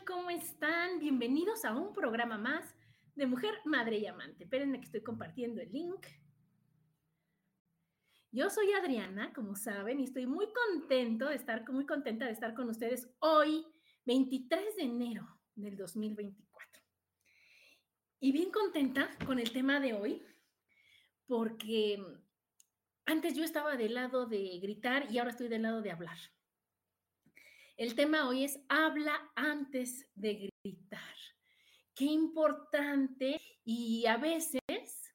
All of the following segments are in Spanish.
¿Cómo están? Bienvenidos a un programa más de Mujer, Madre y Amante. Espérenme que estoy compartiendo el link. Yo soy Adriana, como saben, y estoy muy contento de estar, muy contenta de estar con ustedes hoy, 23 de enero del 2024. Y bien contenta con el tema de hoy, porque antes yo estaba del lado de gritar y ahora estoy del lado de hablar. El tema hoy es habla antes de gritar. Qué importante y a veces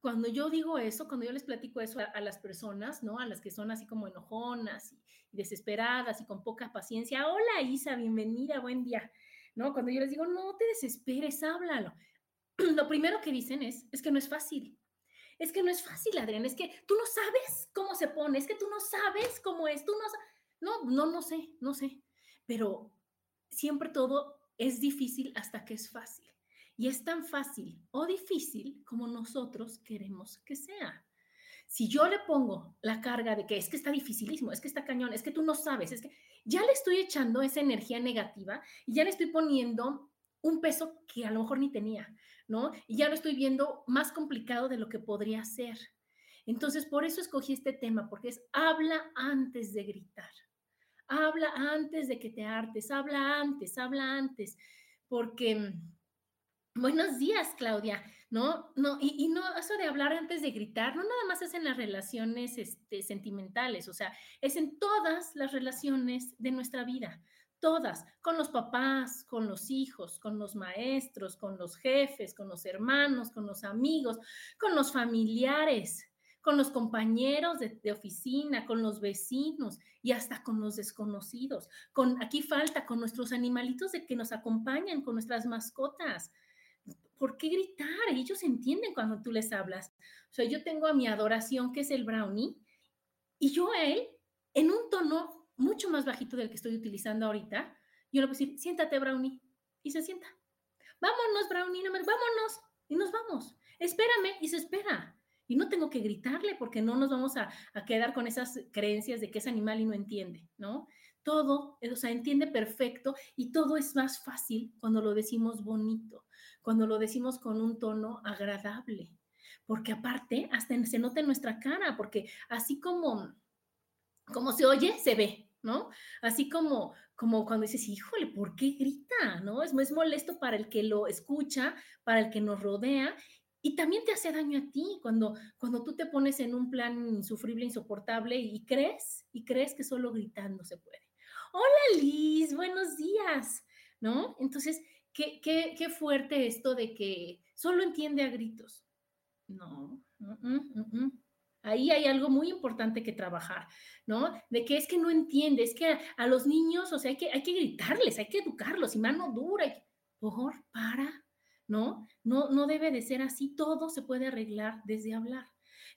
cuando yo digo eso, cuando yo les platico eso a, las personas, ¿no? A las que son así como enojonas y, desesperadas y con poca paciencia. Hola Isa, bienvenida, buen día. ¿No? Cuando yo les digo, no te desesperes, háblalo. Lo primero que dicen es, es que no es fácil. Es que no es fácil, Adrián, es que tú no sabes cómo se pone, es que tú no sabes cómo es, tú no sabes no, no, no sé, no sé, pero siempre todo es difícil hasta que es fácil. Y es tan fácil o difícil como nosotros queremos que sea. Si yo le pongo la carga de que es que está dificilísimo, es que está cañón, es que tú no sabes, es que ya le estoy echando esa energía negativa y ya le estoy poniendo un peso que a lo mejor ni tenía, ¿no? Y ya lo estoy viendo más complicado de lo que podría ser. Entonces, por eso escogí este tema, porque es habla antes de gritar. Habla antes de que te hartes, habla antes, habla antes, porque mm, buenos días, Claudia, ¿no? No, y, no, eso de hablar antes de gritar, no nada más es en las relaciones este, sentimentales, o sea, es en todas las relaciones de nuestra vida, todas, con los papás, con los hijos, con los maestros, con los jefes, con los hermanos, con los amigos, con los familiares con los compañeros de, oficina, con los vecinos y hasta con los desconocidos. Con, aquí falta con nuestros animalitos de que nos acompañan, con nuestras mascotas. ¿Por qué gritar? Ellos entienden cuando tú les hablas. O sea, yo tengo a mi adoración, que es el brownie, y yo a él, en un tono mucho más bajito del que estoy utilizando ahorita, yo le puedo decir, siéntate, brownie, y se sienta. Vámonos, brownie, vámonos, y nos vamos. Espérame, y se espera. Y no tengo que gritarle porque no nos vamos a, quedar con esas creencias de que es animal y no entiende, ¿no? Todo, o sea, entiende perfecto y todo es más fácil cuando lo decimos bonito, cuando lo decimos con un tono agradable, porque aparte hasta se nota en nuestra cara, porque así como, como se oye, se ve, ¿no? Así como, como cuando dices, híjole, ¿por qué grita? ¿No? Es, es molesto para el que lo escucha, para el que nos rodea y también te hace daño a ti cuando, cuando tú te pones en un plan insufrible, insoportable y crees, y crees que solo gritando se puede. Hola Liz, buenos días, ¿no? Entonces, qué, qué, qué fuerte esto de que solo entiende a gritos. No, ahí hay algo muy importante que trabajar, ¿no? De que es que no entiende, es que a, los niños, o sea, hay que, hay que gritarles, hay que educarlos, y mano dura, y, por, para, ¿no? No, no debe de ser así, todo se puede arreglar desde hablar.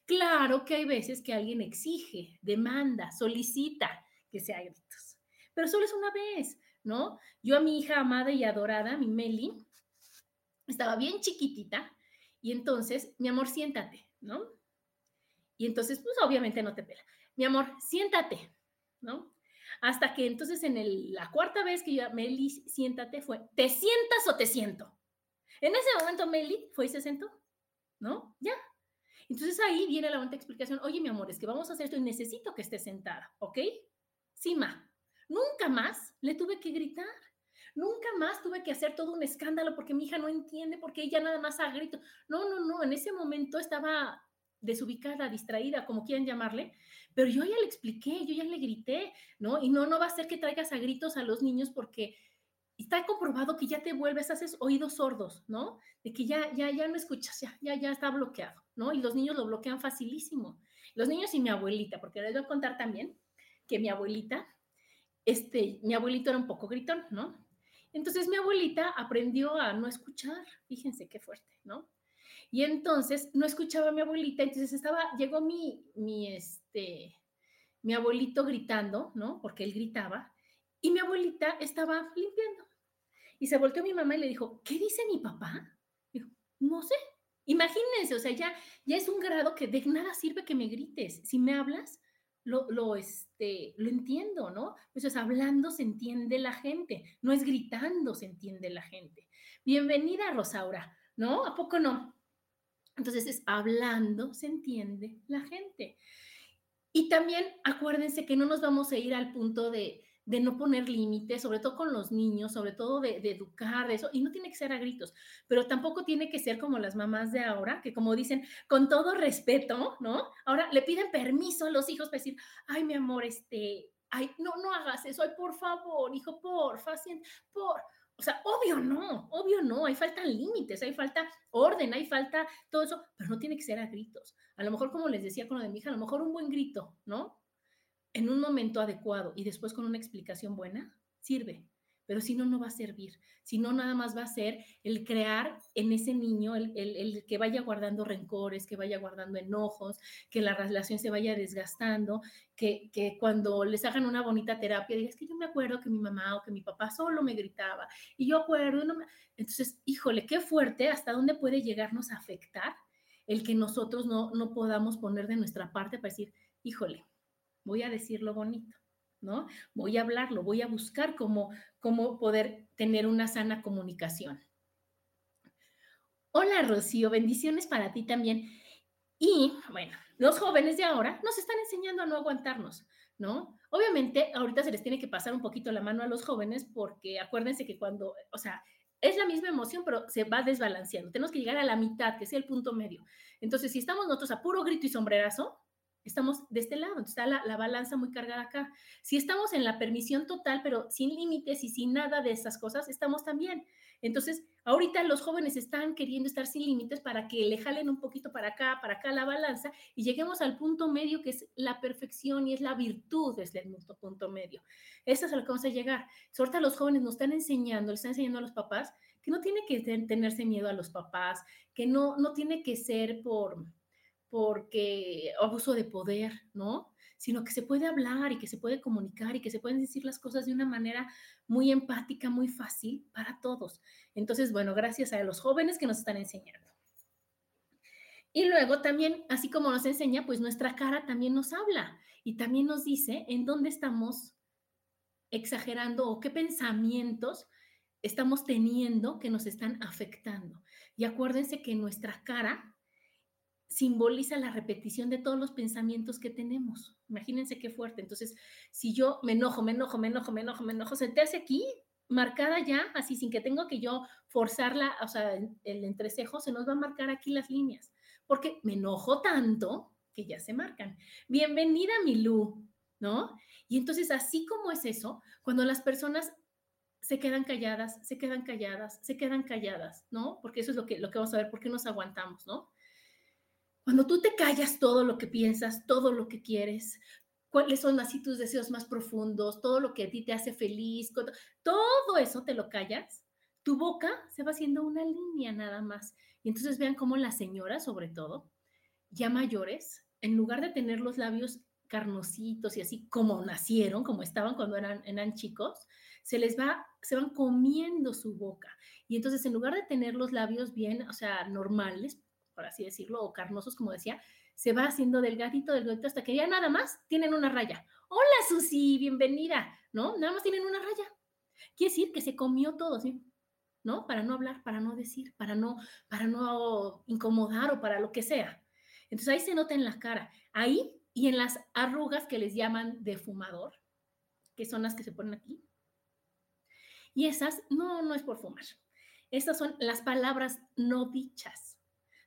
Claro que hay veces que alguien exige, demanda, solicita que sea gritos, pero solo es una vez, ¿no? Yo a mi hija amada y adorada, mi Meli, estaba bien chiquitita y entonces, mi amor, siéntate, ¿no? Y entonces, pues obviamente no te pela. Mi amor, siéntate, ¿no? Hasta que entonces en la cuarta vez que yo, Meli, siéntate, fue, ¿te sientas o te siento? En ese momento Meli fue y se sentó, ¿no? Ya. Entonces ahí viene la única explicación, oye mi amor, es que vamos a hacer esto y necesito que esté sentada, ¿ok? Sí, ma. nunca más le tuve que gritar. Nunca más tuve que hacer todo un escándalo porque mi hija no entiende, porque ella nada más a grito. No, no, no, en ese momento estaba desubicada, distraída, como quieran llamarle, pero yo ya le expliqué, yo ya le grité, ¿no? Y no, no va a ser que traigas a gritos a los niños porque está comprobado que ya te vuelves, haces oídos sordos, ¿no? De que ya, ya, ya no escuchas, ya, ya, ya está bloqueado, ¿no? Y los niños lo bloquean facilísimo. Los niños y mi abuelita, porque les voy a contar también que mi abuelita, este, mi abuelito era un poco gritón, ¿no? Entonces mi abuelita aprendió a no escuchar, fíjense qué fuerte, ¿no? Y entonces no escuchaba a mi abuelita, entonces estaba, llegó mi, mi, este, mi abuelito gritando, ¿no? Porque él gritaba, y mi abuelita estaba limpiando. Y se volteó mi mamá y le dijo, ¿qué dice mi papá? Dijo, no sé. Imagínense, o sea, ya, ya es un grado que de nada sirve que me grites. Si me hablas, lo, lo, este, lo entiendo, ¿no? Eso es hablando se entiende la gente, no es gritando se entiende la gente. Bienvenida, Rosaura, ¿no? ¿A poco no? Entonces es hablando se entiende la gente. Y también acuérdense que no nos vamos a ir al punto de, de no poner límites, sobre todo con los niños, sobre todo de, educar, de eso, y no tiene que ser a gritos, pero tampoco tiene que ser como las mamás de ahora, que como dicen, con todo respeto, ¿no? Ahora le piden permiso a los hijos para decir, ay, mi amor, este, ay, no, no hagas eso, ay, por favor, hijo, por, fácil, por, o sea, obvio no, obvio no, hay falta límites, hay falta orden, hay falta todo eso, pero no tiene que ser a gritos. A lo mejor, como les decía con lo de mi hija, a lo mejor un buen grito, ¿no? En un momento adecuado y después con una explicación buena, sirve. Pero si no, no va a servir. Si no, nada más va a ser el crear en ese niño, el, que vaya guardando rencores, que vaya guardando enojos, que la relación se vaya desgastando, que, que cuando les hagan una bonita terapia, digas que yo me acuerdo que mi mamá o que mi papá solo me gritaba y yo acuerdo. No Entonces, híjole, qué fuerte, hasta dónde puede llegarnos a afectar el que nosotros no, no podamos poner de nuestra parte para decir, híjole, voy a decirlo bonito, ¿no? Voy a hablarlo, voy a buscar cómo, cómo poder tener una sana comunicación. Hola, Rocío, bendiciones para ti también. Y bueno, los jóvenes de ahora nos están enseñando a no aguantarnos, ¿no? Obviamente, ahorita se les tiene que pasar un poquito la mano a los jóvenes porque acuérdense que cuando, o sea, es la misma emoción, pero se va desbalanceando. Tenemos que llegar a la mitad, que sea el punto medio. Entonces, si estamos nosotros a puro grito y sombrerazo, Estamos de este lado, está la, la, balanza muy cargada acá. Si estamos en la permisión total, pero sin límites y sin nada de esas cosas, estamos también. Entonces, ahorita los jóvenes están queriendo estar sin límites para que le jalen un poquito para acá, para acá la balanza y lleguemos al punto medio que es la perfección y es la virtud desde el punto medio. Eso es a lo que vamos a llegar. Ahorita los jóvenes nos están enseñando, les están enseñando a los papás que no tiene que tenerse miedo a los papás, que no, no tiene que ser por porque abuso de poder, ¿no? Sino que se puede hablar y que se puede comunicar y que se pueden decir las cosas de una manera muy empática, muy fácil para todos. Entonces, bueno, gracias a los jóvenes que nos están enseñando. Y luego también, así como nos enseña, pues nuestra cara también nos habla y también nos dice en dónde estamos exagerando o qué pensamientos estamos teniendo que nos están afectando. Y acuérdense que nuestra cara simboliza la repetición de todos los pensamientos que tenemos. Imagínense qué fuerte. Entonces, si yo me enojo, me enojo, me enojo, me enojo, me enojo, se aquí marcada ya, así sin que tengo que yo forzarla, o sea, el, entrecejo, se nos va a marcar aquí las líneas, porque me enojo tanto que ya se marcan. Bienvenida, Milú, ¿no? Y entonces, así como es eso, cuando las personas se quedan calladas, se quedan calladas, se quedan calladas, ¿no? Porque eso es lo que, lo que vamos a ver, por qué nos aguantamos, ¿no? Cuando tú te callas todo lo que piensas, todo lo que quieres, cuáles son así tus deseos más profundos, todo lo que a ti te hace feliz, todo eso te lo callas, tu boca se va haciendo una línea nada más. Y entonces vean cómo las señoras, sobre todo, ya mayores, en lugar de tener los labios carnositos y así como nacieron, como estaban cuando eran, chicos, se les va, se van comiendo su boca. Y entonces en lugar de tener los labios bien, o sea, normales, por así decirlo, o carnosos, como decía, se va haciendo delgadito, delgadito, hasta que ya nada más tienen una raya. Hola, Susi, bienvenida, ¿no? Nada más tienen una raya. Quiere decir que se comió todo, ¿sí? ¿No? Para no hablar, para no decir, para no, para no incomodar o para lo que sea. Entonces ahí se nota en la cara. Ahí y en las arrugas que les llaman de fumador, que son las que se ponen aquí. Y esas, no, no es por fumar. Estas son las palabras no dichas.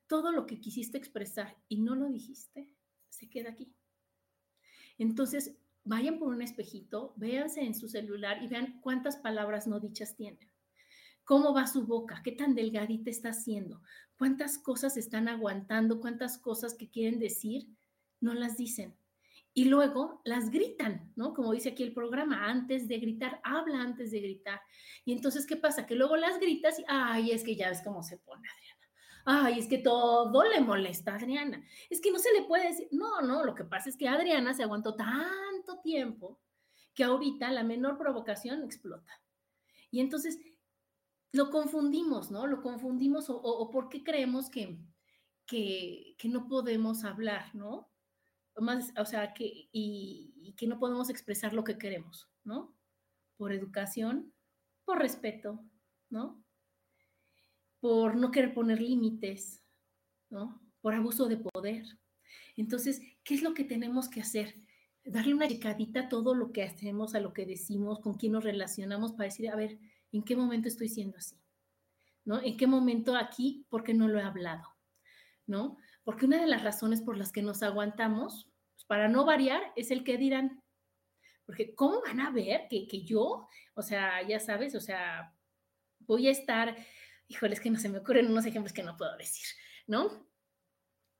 Todo lo que quisiste expresar y no lo dijiste, se queda aquí. Entonces, vayan por un espejito, véanse en su celular y vean cuántas palabras no dichas tienen. ¿Cómo va su boca? ¿Qué tan delgadita está haciendo? ¿Cuántas cosas están aguantando? ¿Cuántas cosas que quieren decir no las dicen? Y luego las gritan, ¿no? Como dice aquí el programa, antes de gritar, habla antes de gritar. Y entonces, ¿qué pasa? Que luego las gritas y, ay, es que ya ves cómo se pone Adriana. Ay, es que todo le molesta a Adriana. Es que no se le puede decir, no, no, lo que pasa es que Adriana se aguantó tanto tiempo que ahorita la menor provocación explota. Y entonces lo confundimos, ¿no? Lo confundimos o, o, por qué creemos que, que, no podemos hablar, ¿no? Más, o sea, que, y, que no podemos expresar lo que queremos, ¿no? Por educación, por respeto, ¿no? Por no querer poner límites, ¿no? Por abuso de poder. Entonces, ¿qué es lo que tenemos que hacer? Darle una checadita a todo lo que hacemos, a lo que decimos, con quién nos relacionamos, para decir, a ver, ¿En qué momento estoy siendo así? ¿No? ¿En qué momento aquí? Porque no lo he hablado, ¿no? Porque una de las razones por las que nos aguantamos, pues para no variar, es el que dirán. Porque ¿cómo van a ver que, que yo, o sea, ya sabes, o sea, voy a estar, híjoles, que no se me ocurren unos ejemplos que no puedo decir, ¿no?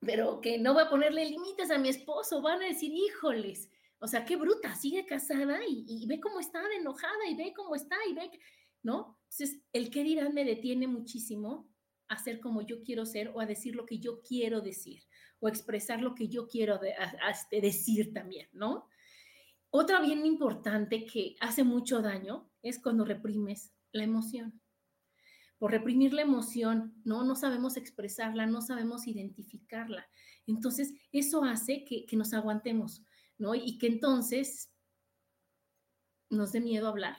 Pero que no voy a ponerle límites a mi esposo, van a decir, híjoles, o sea, qué bruta, sigue casada y, y, ve cómo está de enojada y ve cómo está y ve, ¿no? Entonces, el qué dirán me detiene muchísimo a ser como yo quiero ser o a decir lo que yo quiero decir o expresar lo que yo quiero este, decir también, ¿no? Otra bien importante que hace mucho daño es cuando reprimes la emoción. Por reprimir la emoción, ¿no? No sabemos expresarla, no sabemos identificarla. Entonces, eso hace que, que nos aguantemos, ¿no? Y que entonces nos dé miedo hablar,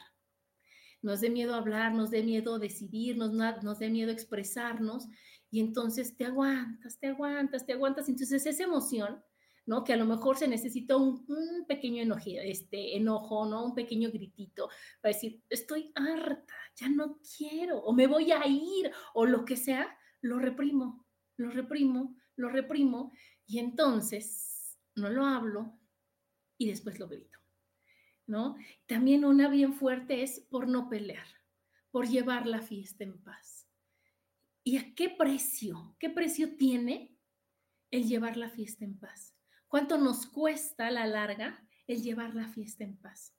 nos dé miedo hablar, nos dé miedo decidir, nos, nos dé miedo expresarnos, y entonces te aguantas, te aguantas, te aguantas. Entonces esa emoción, ¿no? Que a lo mejor se necesita un, pequeño enojo, este, enojo, ¿no? Un pequeño gritito para decir, estoy harta, ya no quiero, o me voy a ir, o lo que sea, lo reprimo, lo reprimo, lo reprimo, y entonces no lo hablo y después lo grito. ¿no? También una bien fuerte es por no pelear, por llevar la fiesta en paz. ¿Y a qué precio? ¿Qué precio tiene el llevar la fiesta en paz? ¿Cuánto nos cuesta a la larga el llevar la fiesta en paz?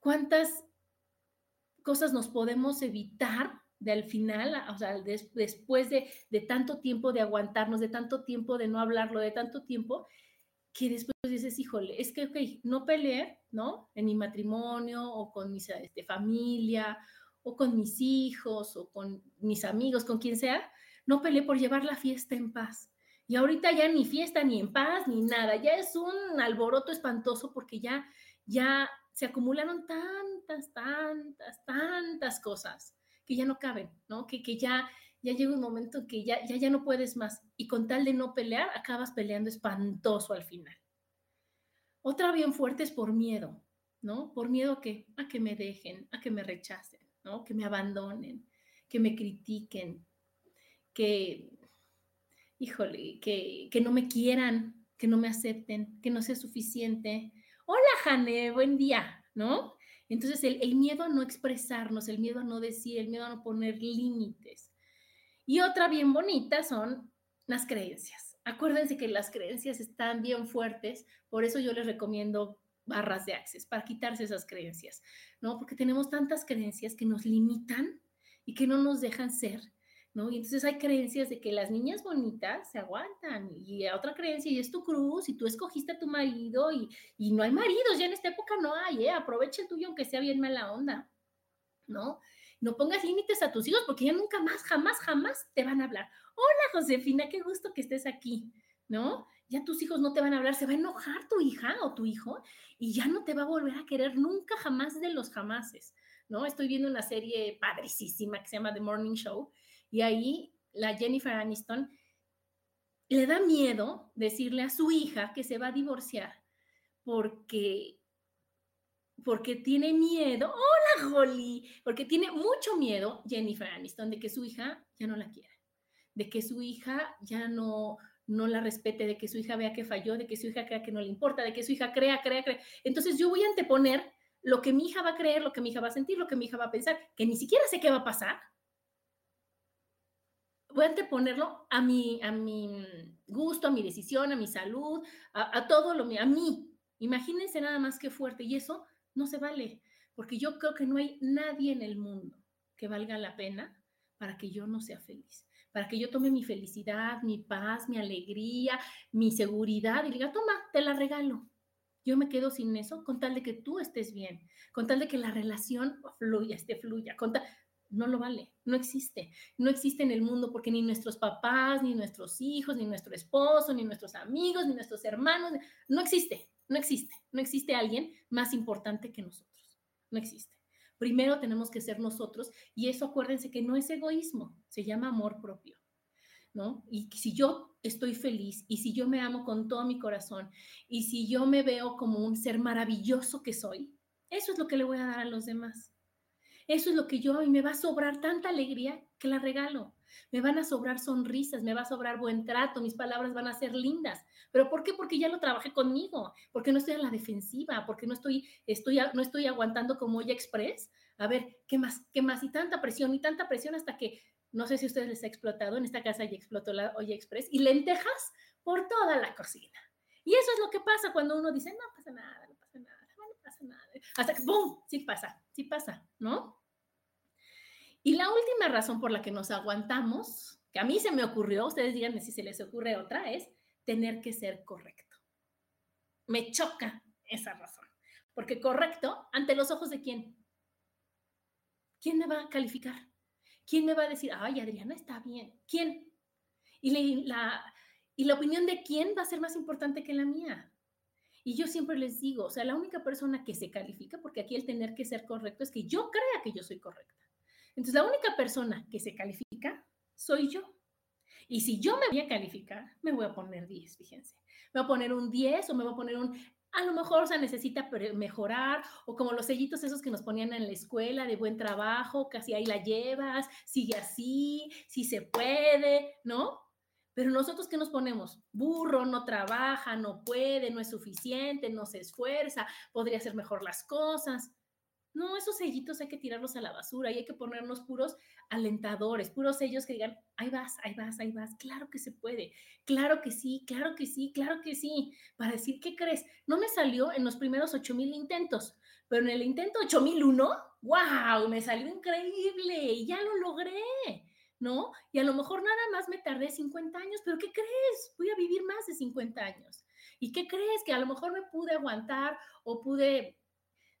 ¿Cuántas cosas nos podemos evitar del final, o sea, des, después de, de tanto tiempo de aguantarnos, de tanto tiempo de no hablarlo, de tanto tiempo, que después dices, híjole, es que, no peleé, ¿no? En mi matrimonio o con mi este, familia o con mis hijos o con mis amigos, con quien sea, no peleé por llevar la fiesta en paz. Y ahorita ya ni fiesta, ni en paz, ni nada, ya es un alboroto espantoso porque ya, ya se acumularon tantas, tantas, tantas cosas que ya no caben, ¿no? Que, que ya, ya llega un momento que ya, ya, ya no puedes más. Y con tal de no pelear, acabas peleando espantoso al final. Otra bien fuerte es por miedo, ¿no? Por miedo a que, a que me dejen, a que me rechacen, ¿no? Que me abandonen, que me critiquen, que, híjole, que, que no me quieran, que no me acepten, que no sea suficiente. Hola, Jane, buen día, ¿no? Entonces, el, el, miedo a no expresarnos, el miedo a no decir, el miedo a no poner límites. Y otra bien bonita son las creencias. Acuérdense que las creencias están bien fuertes, por eso yo les recomiendo barras de access, para quitarse esas creencias, ¿no? Porque tenemos tantas creencias que nos limitan y que no nos dejan ser, ¿no? Y entonces hay creencias de que las niñas bonitas se aguantan y otra creencia y es tu cruz y tú escogiste a tu marido y, y no hay maridos, ya en esta época no hay, ¿eh? Aprovecha el tuyo aunque sea bien mala onda, ¿no? No pongas límites a tus hijos porque ya nunca más, jamás, jamás te van a hablar. Hola, Josefina, qué gusto que estés aquí, ¿no? Ya tus hijos no te van a hablar, se va a enojar tu hija o tu hijo y ya no te va a volver a querer nunca jamás de los jamases, ¿no? Estoy viendo una serie padricísima que se llama The Morning Show y ahí la Jennifer Aniston le da miedo decirle a su hija que se va a divorciar porque porque tiene miedo, hola Holly, porque tiene mucho miedo Jennifer Aniston de que su hija ya no la quiera, de que su hija ya no, no la respete, de que su hija vea que falló, de que su hija crea que no le importa, de que su hija crea, crea, crea. Entonces yo voy a anteponer lo que mi hija va a creer, lo que mi hija va a sentir, lo que mi hija va a pensar, que ni siquiera sé qué va a pasar. Voy a anteponerlo a mi, a mi gusto, a mi decisión, a mi salud, a, todo lo mío, a mí. Imagínense nada más que fuerte. Y eso no se vale, porque yo creo que no hay nadie en el mundo que valga la pena para que yo no sea feliz, para que yo tome mi felicidad, mi paz, mi alegría, mi seguridad y diga, toma, te la regalo. Yo me quedo sin eso con tal de que tú estés bien, con tal de que la relación fluya, esté fluya, con no lo vale, no existe, no existe en el mundo porque ni nuestros papás, ni nuestros hijos, ni nuestro esposo, ni nuestros amigos, ni nuestros hermanos, no existe. No existe, no existe alguien más importante que nosotros. No existe. Primero tenemos que ser nosotros y eso acuérdense que no es egoísmo, se llama amor propio. ¿No? Y si yo estoy feliz y si yo me amo con todo mi corazón y si yo me veo como un ser maravilloso que soy, eso es lo que le voy a dar a los demás. Eso es lo que yo, y me va a sobrar tanta alegría que la regalo. Me van a sobrar sonrisas, me va a sobrar buen trato, mis palabras van a ser lindas. ¿Pero por qué? Porque ya lo trabajé conmigo, porque no estoy en la defensiva, porque no estoy, estoy, no estoy aguantando como Olla Express. A ver, ¿qué más? ¿Qué más? Y tanta presión, y tanta presión hasta que, no sé si a ustedes les ha explotado, en esta casa ya explotó la Olla Express, y lentejas por toda la cocina. Y eso es lo que pasa cuando uno dice, no pasa nada, no pasa nada, no pasa nada. Hasta que, ¡boom! Sí pasa, sí pasa, ¿no? Y la última razón por la que nos aguantamos, que a mí se me ocurrió, ustedes díganme si se les ocurre otra, es tener que ser correcto. Me choca esa razón, porque correcto, ante los ojos de quién? ¿Quién me va a calificar? ¿Quién me va a decir, ay, Adriana está bien? ¿Quién? Y la, y la opinión de quién va a ser más importante que la mía. Y yo siempre les digo, o sea, la única persona que se califica, porque aquí el tener que ser correcto es que yo crea que yo soy correcta. Entonces, la única persona que se califica soy yo. Y si yo me voy a calificar, me voy a poner 10, fíjense. Me voy a poner un 10 o me voy a poner un, a lo mejor, o sea, necesita mejorar, o como los sellitos esos que nos ponían en la escuela de buen trabajo, casi ahí la llevas, sigue así, si se puede, ¿no? Pero nosotros, ¿qué nos ponemos? Burro, no trabaja, no puede, no es suficiente, no se esfuerza, podría hacer mejor las cosas. No, esos sellitos hay que tirarlos a la basura y hay que ponernos puros alentadores, puros sellos que digan, ahí vas, ahí vas, ahí vas, claro que se puede, claro que sí, claro que sí, claro que sí, para decir, ¿qué crees? No me salió en los primeros 8000 intentos, pero en el intento 8001, wow, me salió increíble y ya lo logré. ¿No? Y a lo mejor nada más me tardé 50 años, pero ¿qué crees? Voy a vivir más de 50 años. ¿Y qué crees? Que a lo mejor me pude aguantar o pude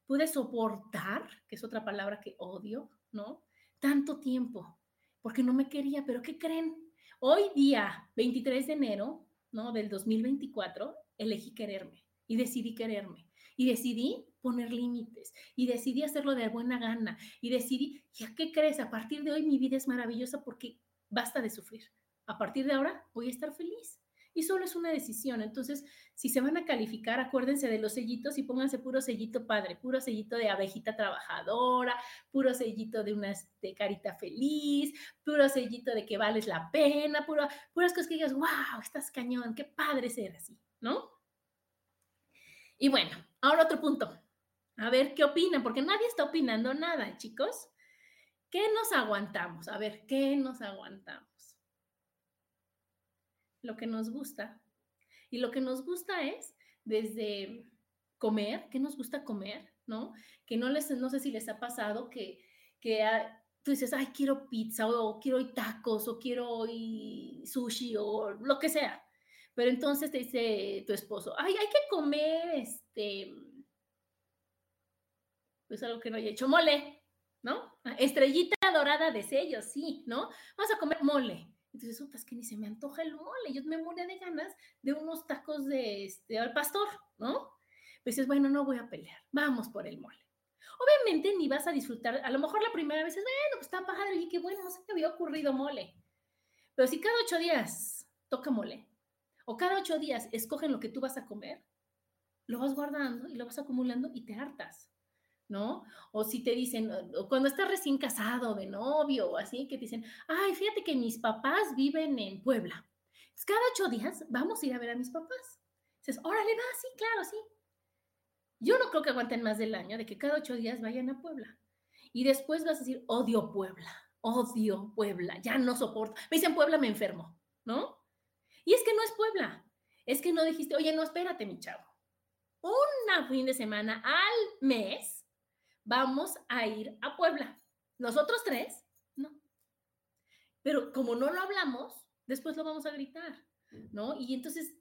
pude soportar, que es otra palabra que odio, ¿no? Tanto tiempo, porque no me quería, pero ¿qué creen? Hoy día, 23 de enero, ¿no? Del 2024, elegí quererme y decidí quererme y decidí poner límites y decidí hacerlo de buena gana y decidí, ¿ya qué crees? A partir de hoy mi vida es maravillosa porque basta de sufrir. A partir de ahora voy a estar feliz y solo es una decisión. Entonces, si se van a calificar, acuérdense de los sellitos y pónganse puro sellito padre, puro sellito de abejita trabajadora, puro sellito de una de carita feliz, puro sellito de que vales la pena, puro, puras cosas que digas, wow, estás cañón, qué padre ser así, ¿no? Y bueno, ahora otro punto. A ver qué opinan, porque nadie está opinando nada, chicos. ¿Qué nos aguantamos? A ver, ¿qué nos aguantamos? Lo que nos gusta. Y lo que nos gusta es desde comer, ¿qué nos gusta comer? ¿No? Que no les, no sé si les ha pasado que, que ah, tú dices, ay, quiero pizza o quiero hoy tacos o quiero hoy sushi o lo que sea. Pero entonces te dice tu esposo, ay, hay que comer este, pues algo que no haya hecho, mole, ¿no? Estrellita dorada de sello, sí, ¿no? Vamos a comer mole. Entonces, es que ni se me antoja el mole. Yo me moría de ganas de unos tacos de este, al pastor, ¿no? Pues dices, bueno, no voy a pelear, vamos por el mole. Obviamente ni vas a disfrutar, a lo mejor la primera vez es, bueno, pues está padre, y qué bueno, no se me había ocurrido mole. Pero si cada ocho días toca mole, o cada ocho días escogen lo que tú vas a comer, lo vas guardando y lo vas acumulando y te hartas. ¿No? O si te dicen, cuando estás recién casado, de novio o así, que te dicen, ay, fíjate que mis papás viven en Puebla. cada ocho días vamos a ir a ver a mis papás. Dices, órale, va, sí, claro, sí. Yo no creo que aguanten más del año de que cada ocho días vayan a Puebla. Y después vas a decir, odio Puebla, odio Puebla, ya no soporto. Me dicen Puebla, me enfermo, ¿no? Y es que no es Puebla. Es que no dijiste, oye, no, espérate, mi chavo. Una fin de semana al mes vamos a ir a Puebla. Los otros tres, no. Pero como no lo hablamos, después lo vamos a gritar, ¿no? Y entonces,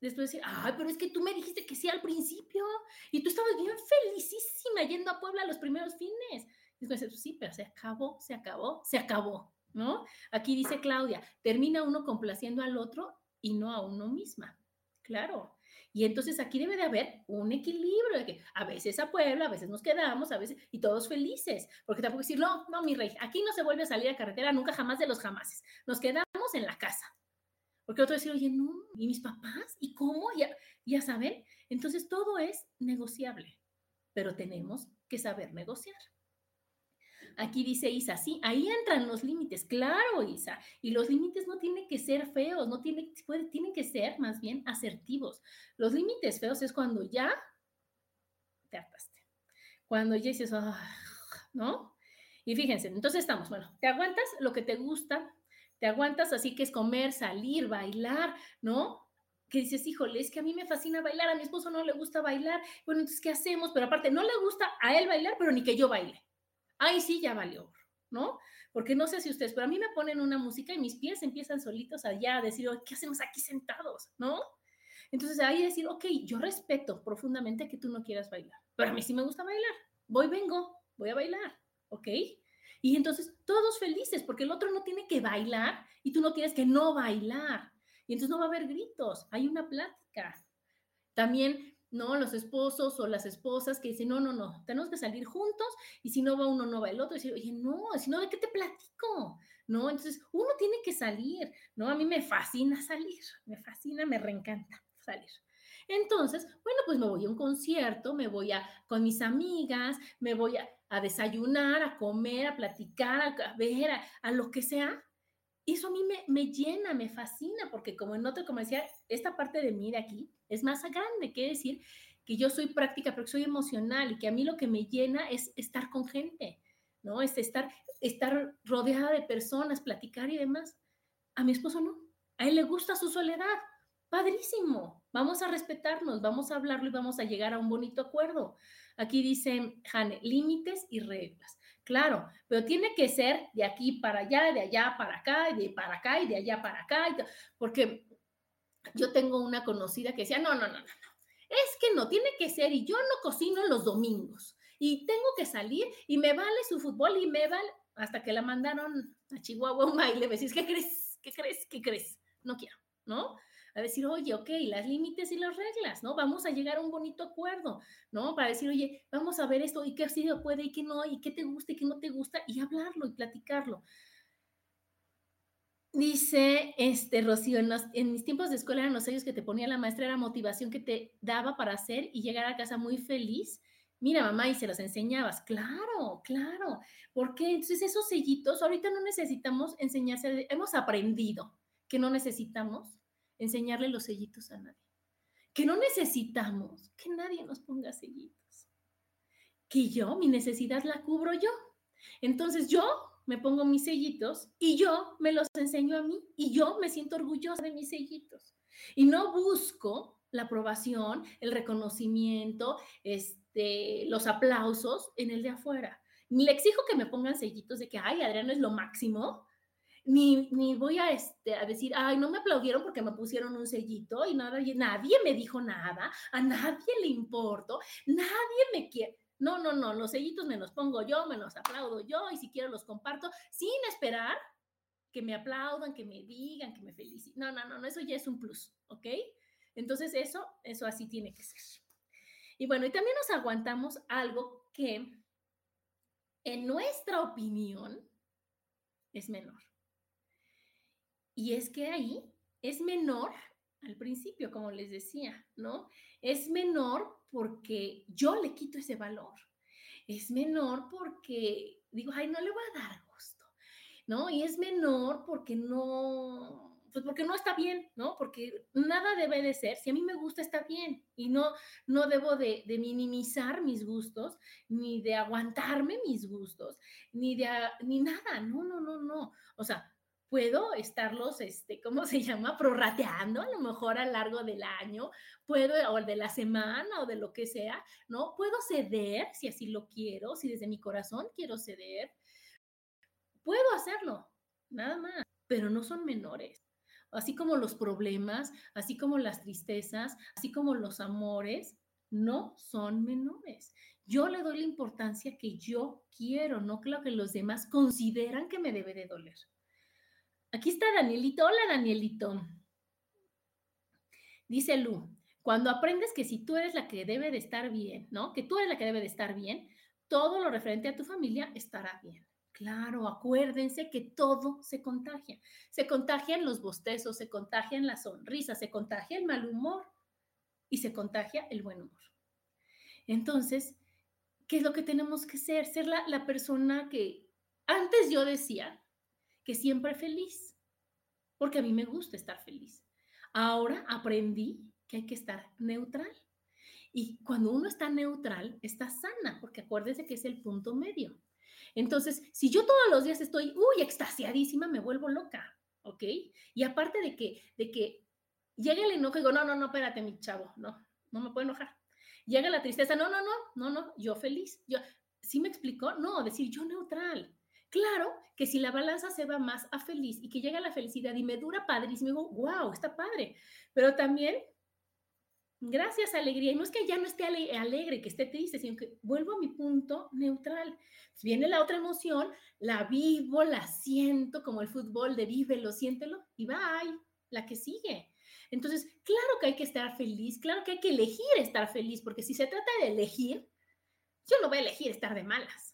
después decir, ay, pero es que tú me dijiste que sí al principio y tú estabas bien felicísima yendo a Puebla los primeros fines. Y después, sí, pero se acabó, se acabó, se acabó, ¿no? Aquí dice Claudia, termina uno complaciendo al otro y no a uno misma. Claro, y entonces aquí debe de haber un equilibrio de que a veces a Puebla, a veces nos quedamos, a veces, y todos felices, porque tampoco decir, no, no, mi rey, aquí no se vuelve a salir a carretera nunca jamás de los jamases, nos quedamos en la casa. Porque otro decir, oye, no, ¿y mis papás? ¿Y cómo? Ya, ya saben. Entonces todo es negociable, pero tenemos que saber negociar. Aquí dice Isa, sí, ahí entran los límites, claro, Isa, y los límites no tienen que ser feos, no tienen, tienen que ser más bien asertivos. Los límites feos es cuando ya te hartaste, cuando ya dices, ¿no? Y fíjense, entonces estamos, bueno, te aguantas lo que te gusta, te aguantas así que es comer, salir, bailar, ¿no? que dices, híjole, es que a mí me fascina bailar, a mi esposo no le gusta bailar, bueno, entonces, ¿qué hacemos? Pero aparte, no le gusta a él bailar, pero ni que yo baile ay, sí, ya valió, ¿no? Porque no sé si ustedes, pero a mí me ponen una música y mis pies empiezan solitos allá a decir, ¿qué hacemos aquí sentados? ¿No? Entonces ahí decir, ok, yo respeto profundamente que tú no quieras bailar, pero a mí sí me gusta bailar. Voy, vengo, voy a bailar, ¿ok? Y entonces todos felices porque el otro no tiene que bailar y tú no tienes que no bailar. Y entonces no va a haber gritos, hay una plática. También ¿no? Los esposos o las esposas que dicen, no, no, no, tenemos que salir juntos y si no va uno, no va el otro. Y decir, oye, no, si no, ¿de qué te platico? ¿No? Entonces, uno tiene que salir, ¿no? A mí me fascina salir, me fascina, me reencanta salir. Entonces, bueno, pues me voy a un concierto, me voy a con mis amigas, me voy a, desayunar, a comer, a platicar, a, ver, a, lo que sea. Eso a mí me, me llena, me fascina, porque como en otro, como decía, esta parte de mí de aquí, es más grande, quiere decir que yo soy práctica, pero soy emocional y que a mí lo que me llena es estar con gente, ¿no? Es estar, estar rodeada de personas, platicar y demás. A mi esposo no, a él le gusta su soledad. Padrísimo, vamos a respetarnos, vamos a hablarlo y vamos a llegar a un bonito acuerdo. Aquí dice Jane, límites y reglas. Claro, pero tiene que ser de aquí para allá, de allá para acá, de para acá y de allá para acá, porque yo tengo una conocida que decía, no, no, no, no, no, es que no, tiene que ser y yo no cocino los domingos y tengo que salir y me vale su fútbol y me vale, hasta que la mandaron a Chihuahua un baile, me decís, ¿qué crees? ¿Qué crees? ¿Qué crees? No quiero, ¿no? A decir, oye, ok, las límites y las reglas, ¿no? Vamos a llegar a un bonito acuerdo, ¿no? Para decir, oye, vamos a ver esto y qué así puede y qué no, y qué te gusta y qué no te gusta, y hablarlo y platicarlo. Dice este Rocío, en, mis tiempos de escuela eran los sellos que te ponía la maestra, era motivación que te daba para hacer y llegar a casa muy feliz. Mira, mamá, y se los enseñabas. Claro, claro. porque Entonces esos sellitos, ahorita no necesitamos enseñarse, hemos aprendido que no necesitamos enseñarle los sellitos a nadie. Que no necesitamos que nadie nos ponga sellitos. Que yo, mi necesidad la cubro yo. Entonces yo me pongo mis sellitos y yo me los enseño a mí y yo me siento orgullosa de mis sellitos. Y no busco la aprobación, el reconocimiento, este, los aplausos en el de afuera. Ni le exijo que me pongan sellitos de que, ay, Adriano es lo máximo, ni, ni voy a, este, a decir, ay, no me aplaudieron porque me pusieron un sellito y nada, y nadie me dijo nada, a nadie le importo, nadie me quiere. No, no, no, los sellitos me los pongo yo, me los aplaudo yo y si quiero los comparto sin esperar que me aplaudan, que me digan, que me feliciten. No, no, no, eso ya es un plus, ¿ok? Entonces eso, eso así tiene que ser. Y bueno, y también nos aguantamos algo que en nuestra opinión es menor. Y es que ahí es menor al principio, como les decía, ¿no? Es menor porque yo le quito ese valor. es menor porque digo, ay, no le voy a dar gusto, ¿no? Y es menor porque no, pues porque no está bien, ¿no? Porque nada debe de ser, si a mí me gusta está bien y no, no debo de, minimizar mis gustos, ni de aguantarme mis gustos, ni de, ni nada, no, no, no, no. O sea, puedo estarlos, este, ¿cómo se llama? Prorrateando a lo mejor a lo largo del año, puedo, o de la semana o de lo que sea, ¿no? Puedo ceder si así lo quiero, si desde mi corazón quiero ceder, puedo hacerlo, nada más, pero no son menores así como los problemas, así como las tristezas, así como los amores, no son menores. Yo le doy la importancia que yo quiero, no lo que los demás consideran que me debe de doler. Aquí está Danielito. Hola, Danielito. Dice Lu, cuando aprendes que si tú eres la que debe de estar bien, ¿no? Que tú eres la que debe de estar bien, todo lo referente a tu familia estará bien. Claro, acuérdense que todo se contagia. Se contagian los bostezos, se contagian las sonrisas, se contagia el mal humor y se contagia el buen humor. Entonces, ¿qué es lo que tenemos que ser? Ser la, la persona que antes yo decía que siempre feliz, porque a mí me gusta estar feliz. Ahora aprendí que hay que estar neutral. Y cuando uno está neutral, está sana, porque acuérdese que es el punto medio. Entonces, si yo todos los días estoy, uy, extasiadísima, me vuelvo loca, ¿ok? Y aparte de que, de que llega el enojo digo, no, no, no, espérate, mi chavo, no, no me puedo enojar. Llega la tristeza, no, no, no, no, no, yo feliz. Yo, ¿Sí me explicó? No, decir yo neutral. Claro que si la balanza se va más a feliz y que llega la felicidad y me dura padrísimo, digo, wow, está padre. Pero también Gracias, alegría. Y no es que ya no esté alegre, que esté triste, sino que vuelvo a mi punto neutral. viene la otra emoción, la vivo, la siento, como el fútbol de vívelo, siéntelo, y bye, la que sigue. Entonces, claro que hay que estar feliz, claro que hay que elegir estar feliz, porque si se trata de elegir, yo no voy a elegir estar de malas,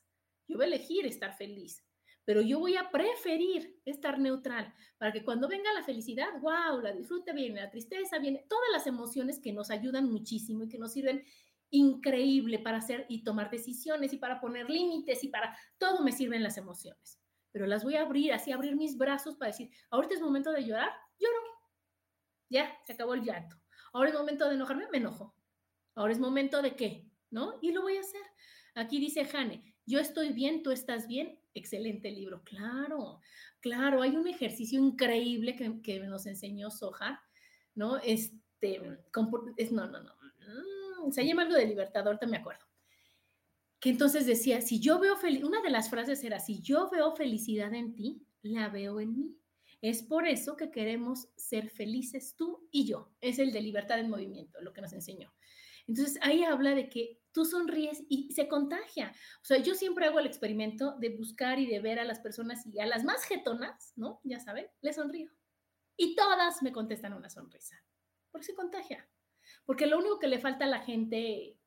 yo voy a elegir estar feliz pero yo voy a preferir estar neutral para que cuando venga la felicidad, wow, la disfrute, viene la tristeza, viene todas las emociones que nos ayudan muchísimo y que nos sirven increíble para hacer y tomar decisiones y para poner límites y para todo me sirven las emociones. Pero las voy a abrir, así abrir mis brazos para decir, ahorita es momento de llorar, lloro. Ya, se acabó el llanto. Ahora es momento de enojarme, me enojo. Ahora es momento de qué, ¿no? Y lo voy a hacer. Aquí dice Jane, yo estoy bien, tú estás bien, excelente libro. Claro, claro, hay un ejercicio increíble que, nos enseñó Soja, ¿no? Este, es, no, no, no, mm, se llama algo de libertad, ahorita me acuerdo. Que entonces decía, si yo veo felicidad, una de las frases era, si yo veo felicidad en ti, la veo en mí. Es por eso que queremos ser felices tú y yo. Es el de libertad en movimiento, lo que nos enseñó. Entonces ahí habla de que tú sonríes y se contagia. O sea, yo siempre hago el experimento de buscar y de ver a las personas y a las más jetonas, ¿no? Ya saben, les sonrío. Y todas me contestan una sonrisa, porque se contagia. Porque lo único que le falta a la gente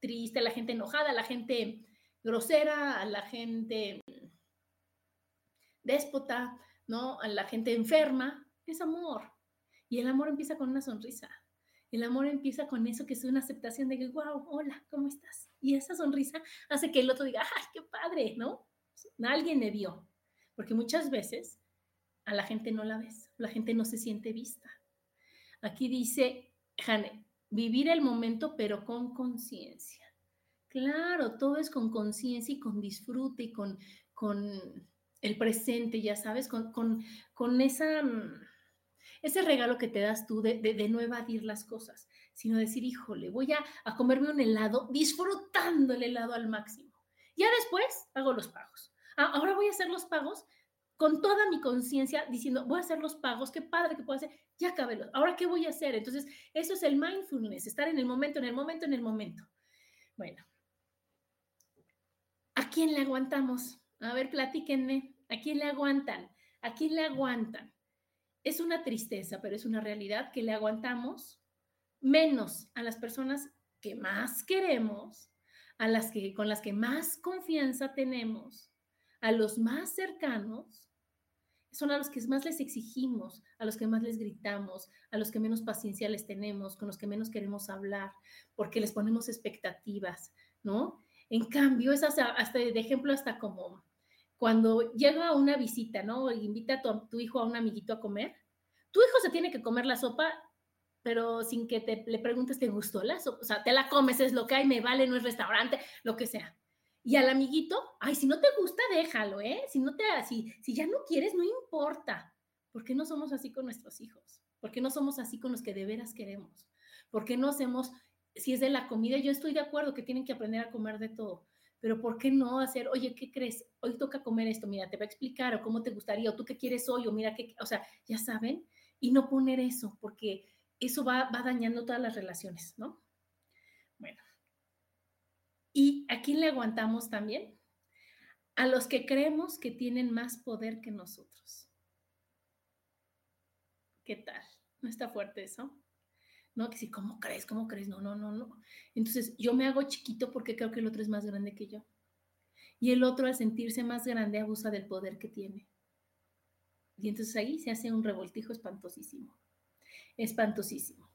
triste, a la gente enojada, a la gente grosera, a la gente déspota, ¿no? A la gente enferma, es amor. Y el amor empieza con una sonrisa. El amor empieza con eso que es una aceptación de que, wow, hola, ¿cómo estás? Y esa sonrisa hace que el otro diga, ay, qué padre, ¿no? Alguien me vio. Porque muchas veces a la gente no la ves, la gente no se siente vista. Aquí dice, Jane, vivir el momento pero con conciencia. Claro, todo es con conciencia y con disfrute y con, con el presente, ya sabes, con, con, con esa mm, ese regalo que te das tú de, de, no evadir las cosas, sino decir, híjole, voy a, a comerme un helado disfrutando el helado al máximo. Ya después hago los pagos. Ah, ahora voy a hacer los pagos con toda mi conciencia diciendo, voy a hacer los pagos, qué padre que puedo hacer, ya acabé. Ahora, ¿qué voy a hacer? Entonces, eso es el mindfulness, estar en el momento, en el momento, en el momento. Bueno, ¿a quién le aguantamos? A ver, platíquenme, ¿a quién le aguantan? ¿A quién le aguantan? Es una tristeza, pero es una realidad que le aguantamos menos a las personas que más queremos, a las que con las que más confianza tenemos, a los más cercanos, son a los que más les exigimos, a los que más les gritamos, a los que menos paciencia les tenemos, con los que menos queremos hablar, porque les ponemos expectativas, ¿no? En cambio, es hasta, de ejemplo, hasta como cuando llega una visita, ¿no? invita a tu, tu, hijo a un amiguito a comer, tu hijo se tiene que comer la sopa, pero sin que te le preguntes, ¿te gustó la sopa? O sea, te la comes, es lo que hay, me vale, no es restaurante, lo que sea. Y al amiguito, ay, si no te gusta, déjalo, ¿eh? Si no te, si, si ya no quieres, no importa. ¿Por qué no somos así con nuestros hijos? ¿Por qué no somos así con los que de veras queremos? ¿Por qué no hacemos, si es de la comida, yo estoy de acuerdo que tienen que aprender a comer de todo, pero ¿por qué no hacer, oye, ¿qué crees? Hoy toca comer esto, mira, te va a explicar, o cómo te gustaría, o tú qué quieres hoy, o mira, qué, o sea, ya saben, y no poner eso, porque eso va, va dañando todas las relaciones, ¿no? Bueno. ¿Y a quién le aguantamos también? A los que creemos que tienen más poder que nosotros. ¿Qué tal? ¿No está fuerte eso? ¿No? Que si, ¿cómo crees? ¿Cómo crees? No, no, no, no. Entonces yo me hago chiquito porque creo que el otro es más grande que yo. Y el otro al sentirse más grande abusa del poder que tiene. Y entonces ahí se hace un revoltijo espantosísimo. Espantosísimo.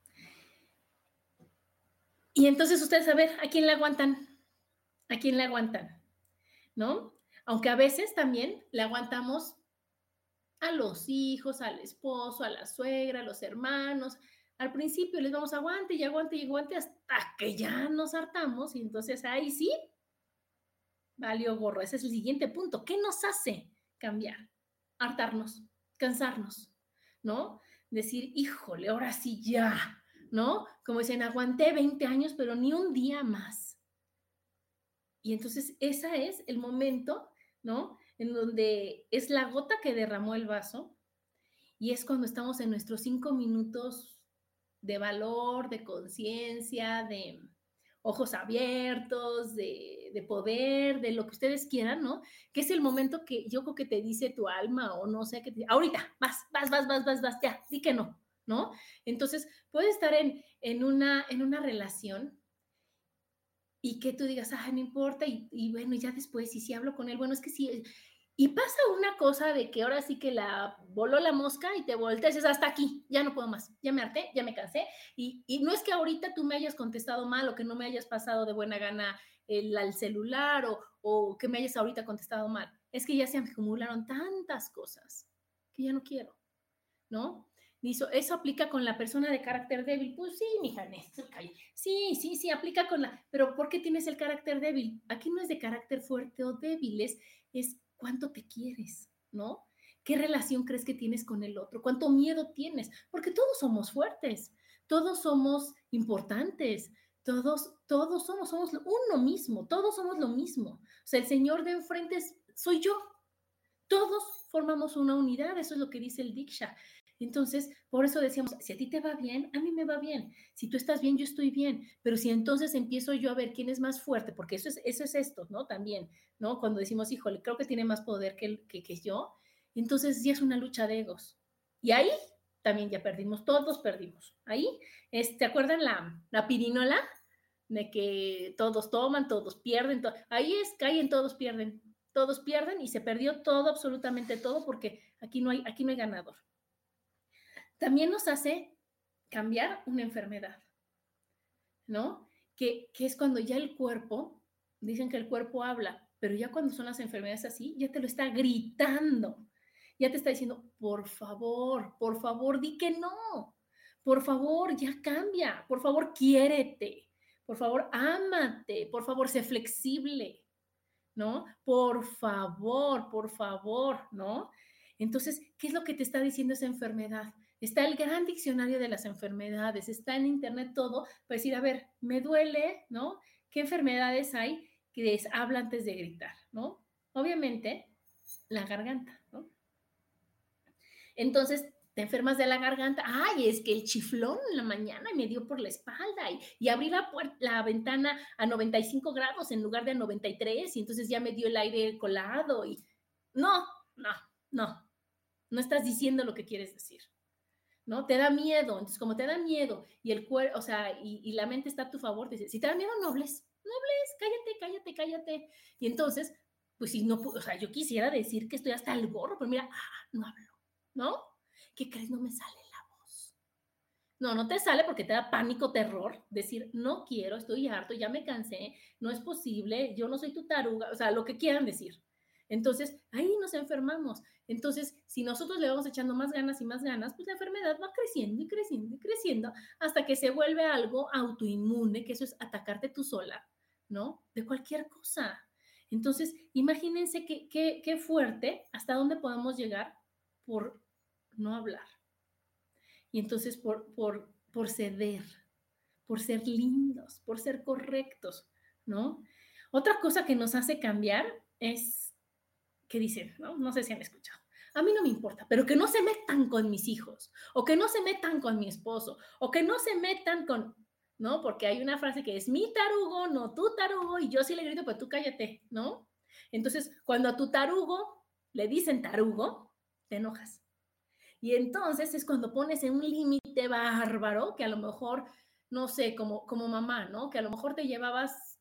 Y entonces ustedes a ver, ¿a quién le aguantan? ¿A quién le aguantan? ¿No? Aunque a veces también le aguantamos a los hijos, al esposo, a la suegra, a los hermanos. Al principio les vamos aguante y aguante y aguante hasta que ya nos hartamos y entonces ahí sí, valió gorro. Ese es el siguiente punto. ¿Qué nos hace cambiar? Hartarnos, cansarnos, ¿no? Decir, híjole, ahora sí ya, ¿no? Como dicen, aguanté 20 años, pero ni un día más. Y entonces ese es el momento, ¿no? En donde es la gota que derramó el vaso y es cuando estamos en nuestros cinco minutos de valor, de conciencia, de ojos abiertos, de, de, poder, de lo que ustedes quieran, ¿no? Que es el momento que yo creo que te dice tu alma o no sé qué, te, ahorita, vas, vas, vas, vas, vas, vas, ya, di que no, ¿no? Entonces, puedes estar en, en, una, en una relación y que tú digas, ah, no importa, y, y bueno, ya después, y si hablo con él, bueno, es que sí, y pasa una cosa de que ahora sí que la voló la mosca y te volteas, es hasta aquí, ya no puedo más, ya me harté, ya me cansé. Y, y, no es que ahorita tú me hayas contestado mal o que no me hayas pasado de buena gana el, el celular o, o, que me hayas ahorita contestado mal. Es que ya se acumularon tantas cosas que ya no quiero, ¿no? Eso, eso aplica con la persona de carácter débil. Pues sí, mija, sí, sí, sí, aplica con la... Pero ¿por qué tienes el carácter débil? Aquí no es de carácter fuerte o débil, es cuánto te quieres, ¿no? ¿Qué relación crees que tienes con el otro? ¿Cuánto miedo tienes? Porque todos somos fuertes, todos somos importantes, todos, todos somos, somos uno mismo, todos somos lo mismo. O sea, el Señor de enfrente soy yo. Todos formamos una unidad, eso es lo que dice el Diksha. Entonces, por eso decíamos, si a ti te va bien, a mí me va bien. Si tú estás bien, yo estoy bien. Pero si entonces empiezo yo a ver quién es más fuerte, porque eso es, eso es esto, ¿no? También, ¿no? Cuando decimos, híjole, creo que tiene más poder que, que, que yo, entonces ya es una lucha de egos. Y ahí también ya perdimos, todos perdimos. Ahí, ¿te acuerdan la, la pirinola? De que todos toman, todos pierden. ahí es, caen, todos pierden. Todos pierden y se perdió todo, absolutamente todo, porque aquí no hay, aquí no hay ganador también nos hace cambiar una enfermedad, ¿no? Que, es cuando ya el cuerpo, dicen que el cuerpo habla, pero ya cuando son las enfermedades así, ya te lo está gritando, ya te está diciendo, por favor, por favor, di que no, por favor, ya cambia, por favor, quiérete, por favor, ámate, por favor, sé flexible, ¿no? Por favor, por favor, ¿no? Entonces, ¿qué es lo que te está diciendo esa enfermedad? Está el gran diccionario de las enfermedades, está en internet todo para decir, a ver, me duele, ¿no? ¿Qué enfermedades hay que habla antes de gritar, ¿no? Obviamente, la garganta, ¿no? Entonces, te enfermas de la garganta, ay, es que el chiflón en la mañana me dio por la espalda y, y abrí la, la ventana a 95 grados en lugar de a 93 y entonces ya me dio el aire colado y no, no, no, no estás diciendo lo que quieres decir. ¿No? Te da miedo. Entonces, como te da miedo y el cuerpo, o sea, y, la mente está a tu favor, dice, si te da miedo, no hables, no hables, cállate, cállate, cállate. Y entonces, pues si no, o sea, yo quisiera decir que estoy hasta el gorro, pero mira, ah, no hablo, ¿no? ¿Qué crees? No me sale la voz. No, no te sale porque te da pánico, terror, decir, no quiero, estoy harto, ya me cansé, no es posible, yo no soy tu taruga, o sea, lo que quieran decir. Entonces, ahí nos enfermamos. Entonces, si nosotros le vamos echando más ganas y más ganas, pues la enfermedad va creciendo y creciendo y creciendo hasta que se vuelve algo autoinmune, que eso es atacarte tú sola, ¿no? De cualquier cosa. Entonces, imagínense qué, qué, fuerte, hasta dónde podemos llegar por no hablar. Y entonces por, por, por ceder, por ser lindos, por ser correctos, ¿no? Otra cosa que nos hace cambiar es que dicen, ¿no? no sé si han escuchado, a mí no me importa, pero que no se metan con mis hijos, o que no se metan con mi esposo, o que no se metan con, ¿no? Porque hay una frase que es mi tarugo, no tu tarugo, y yo sí le grito, pues tú cállate, ¿no? Entonces, cuando a tu tarugo le dicen tarugo, te enojas. Y entonces es cuando pones en un límite bárbaro que a lo mejor, no sé, como, como mamá, ¿no? Que a lo mejor te llevabas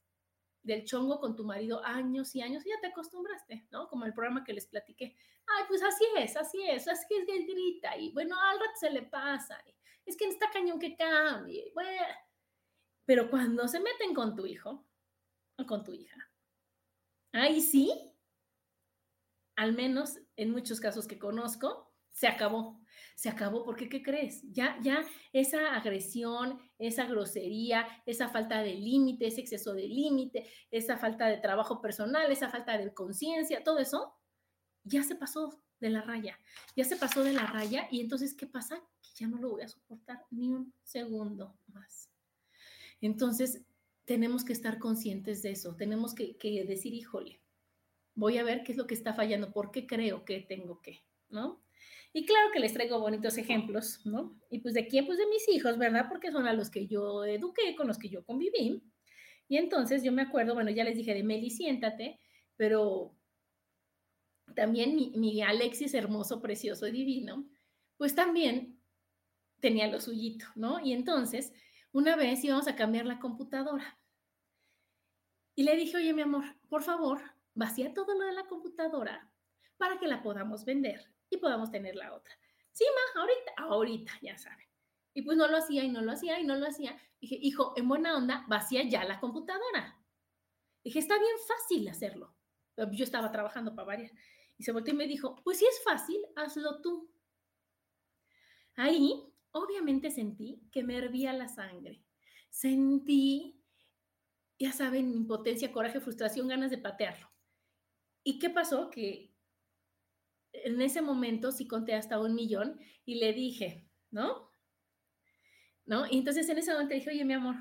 del chongo con tu marido años y años y ya te acostumbraste, ¿no? Como el programa que les platiqué. Ay, pues así es, así es, es que es que grita y bueno, al rato se le pasa. es que está cañón que cambie. Bueno, pero cuando se meten con tu hijo o con tu hija, ahí sí, al menos en muchos casos que conozco, se acabó se acabó, porque ¿qué crees? Ya, ya esa agresión, esa grosería, esa falta de límite, ese exceso de límite, esa falta de trabajo personal, esa falta de conciencia, todo eso, ya se pasó de la raya, ya se pasó de la raya y entonces, ¿qué pasa? Que ya no lo voy a soportar ni un segundo más. Entonces, tenemos que estar conscientes de eso, tenemos que, que decir, híjole, voy a ver qué es lo que está fallando, por qué creo que tengo que, ¿no? Y claro que les traigo bonitos ejemplos, ¿no? Y pues de quién, pues de mis hijos, ¿verdad? Porque son a los que yo eduqué, con los que yo conviví. Y entonces yo me acuerdo, bueno, ya les dije de Meli, siéntate, pero también mi, Alexis hermoso, precioso y divino, pues también tenía lo suyito, ¿no? Y entonces, una vez íbamos a cambiar la computadora. Y le dije, oye, mi amor, por favor, vacía todo lo de la computadora para que la podamos vender y podamos tener la otra. Sí, ma, ahorita, ahorita, ya saben. Y pues no lo hacía y no lo hacía y no lo hacía. Dije, hijo, en buena onda, vacía ya la computadora. Dije, está bien fácil hacerlo. Yo estaba trabajando para varias. Y se volteó y me dijo, pues si es fácil, hazlo tú. Ahí, obviamente sentí que me hervía la sangre. Sentí, ya saben, impotencia, coraje, frustración, ganas de patearlo. ¿Y qué pasó? Que en ese momento sí conté hasta un millón y le dije, ¿no? ¿No? Y entonces en ese momento dije, oye, mi amor,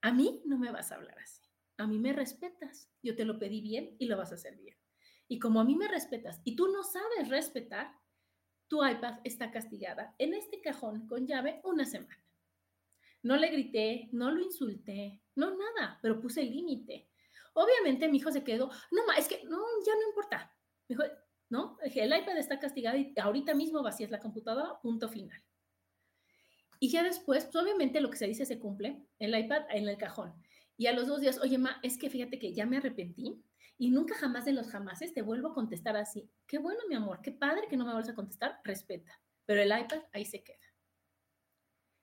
a mí no me vas a hablar así. A mí me respetas. Yo te lo pedí bien y lo vas a hacer bien. Y como a mí me respetas y tú no sabes respetar, tu iPad está castigada en este cajón con llave una semana. No le grité, no lo insulté, no nada, pero puse el límite. Obviamente mi hijo se quedó, no, es que no, ya no importa. Me dijo, ¿no? El iPad está castigado y ahorita mismo vacías la computadora, punto final. Y ya después, pues obviamente lo que se dice se cumple, el iPad en el cajón. Y a los dos días, oye, ma, es que fíjate que ya me arrepentí y nunca jamás de los jamases te vuelvo a contestar así. Qué bueno, mi amor, qué padre que no me vuelvas a contestar, respeta. Pero el iPad ahí se queda.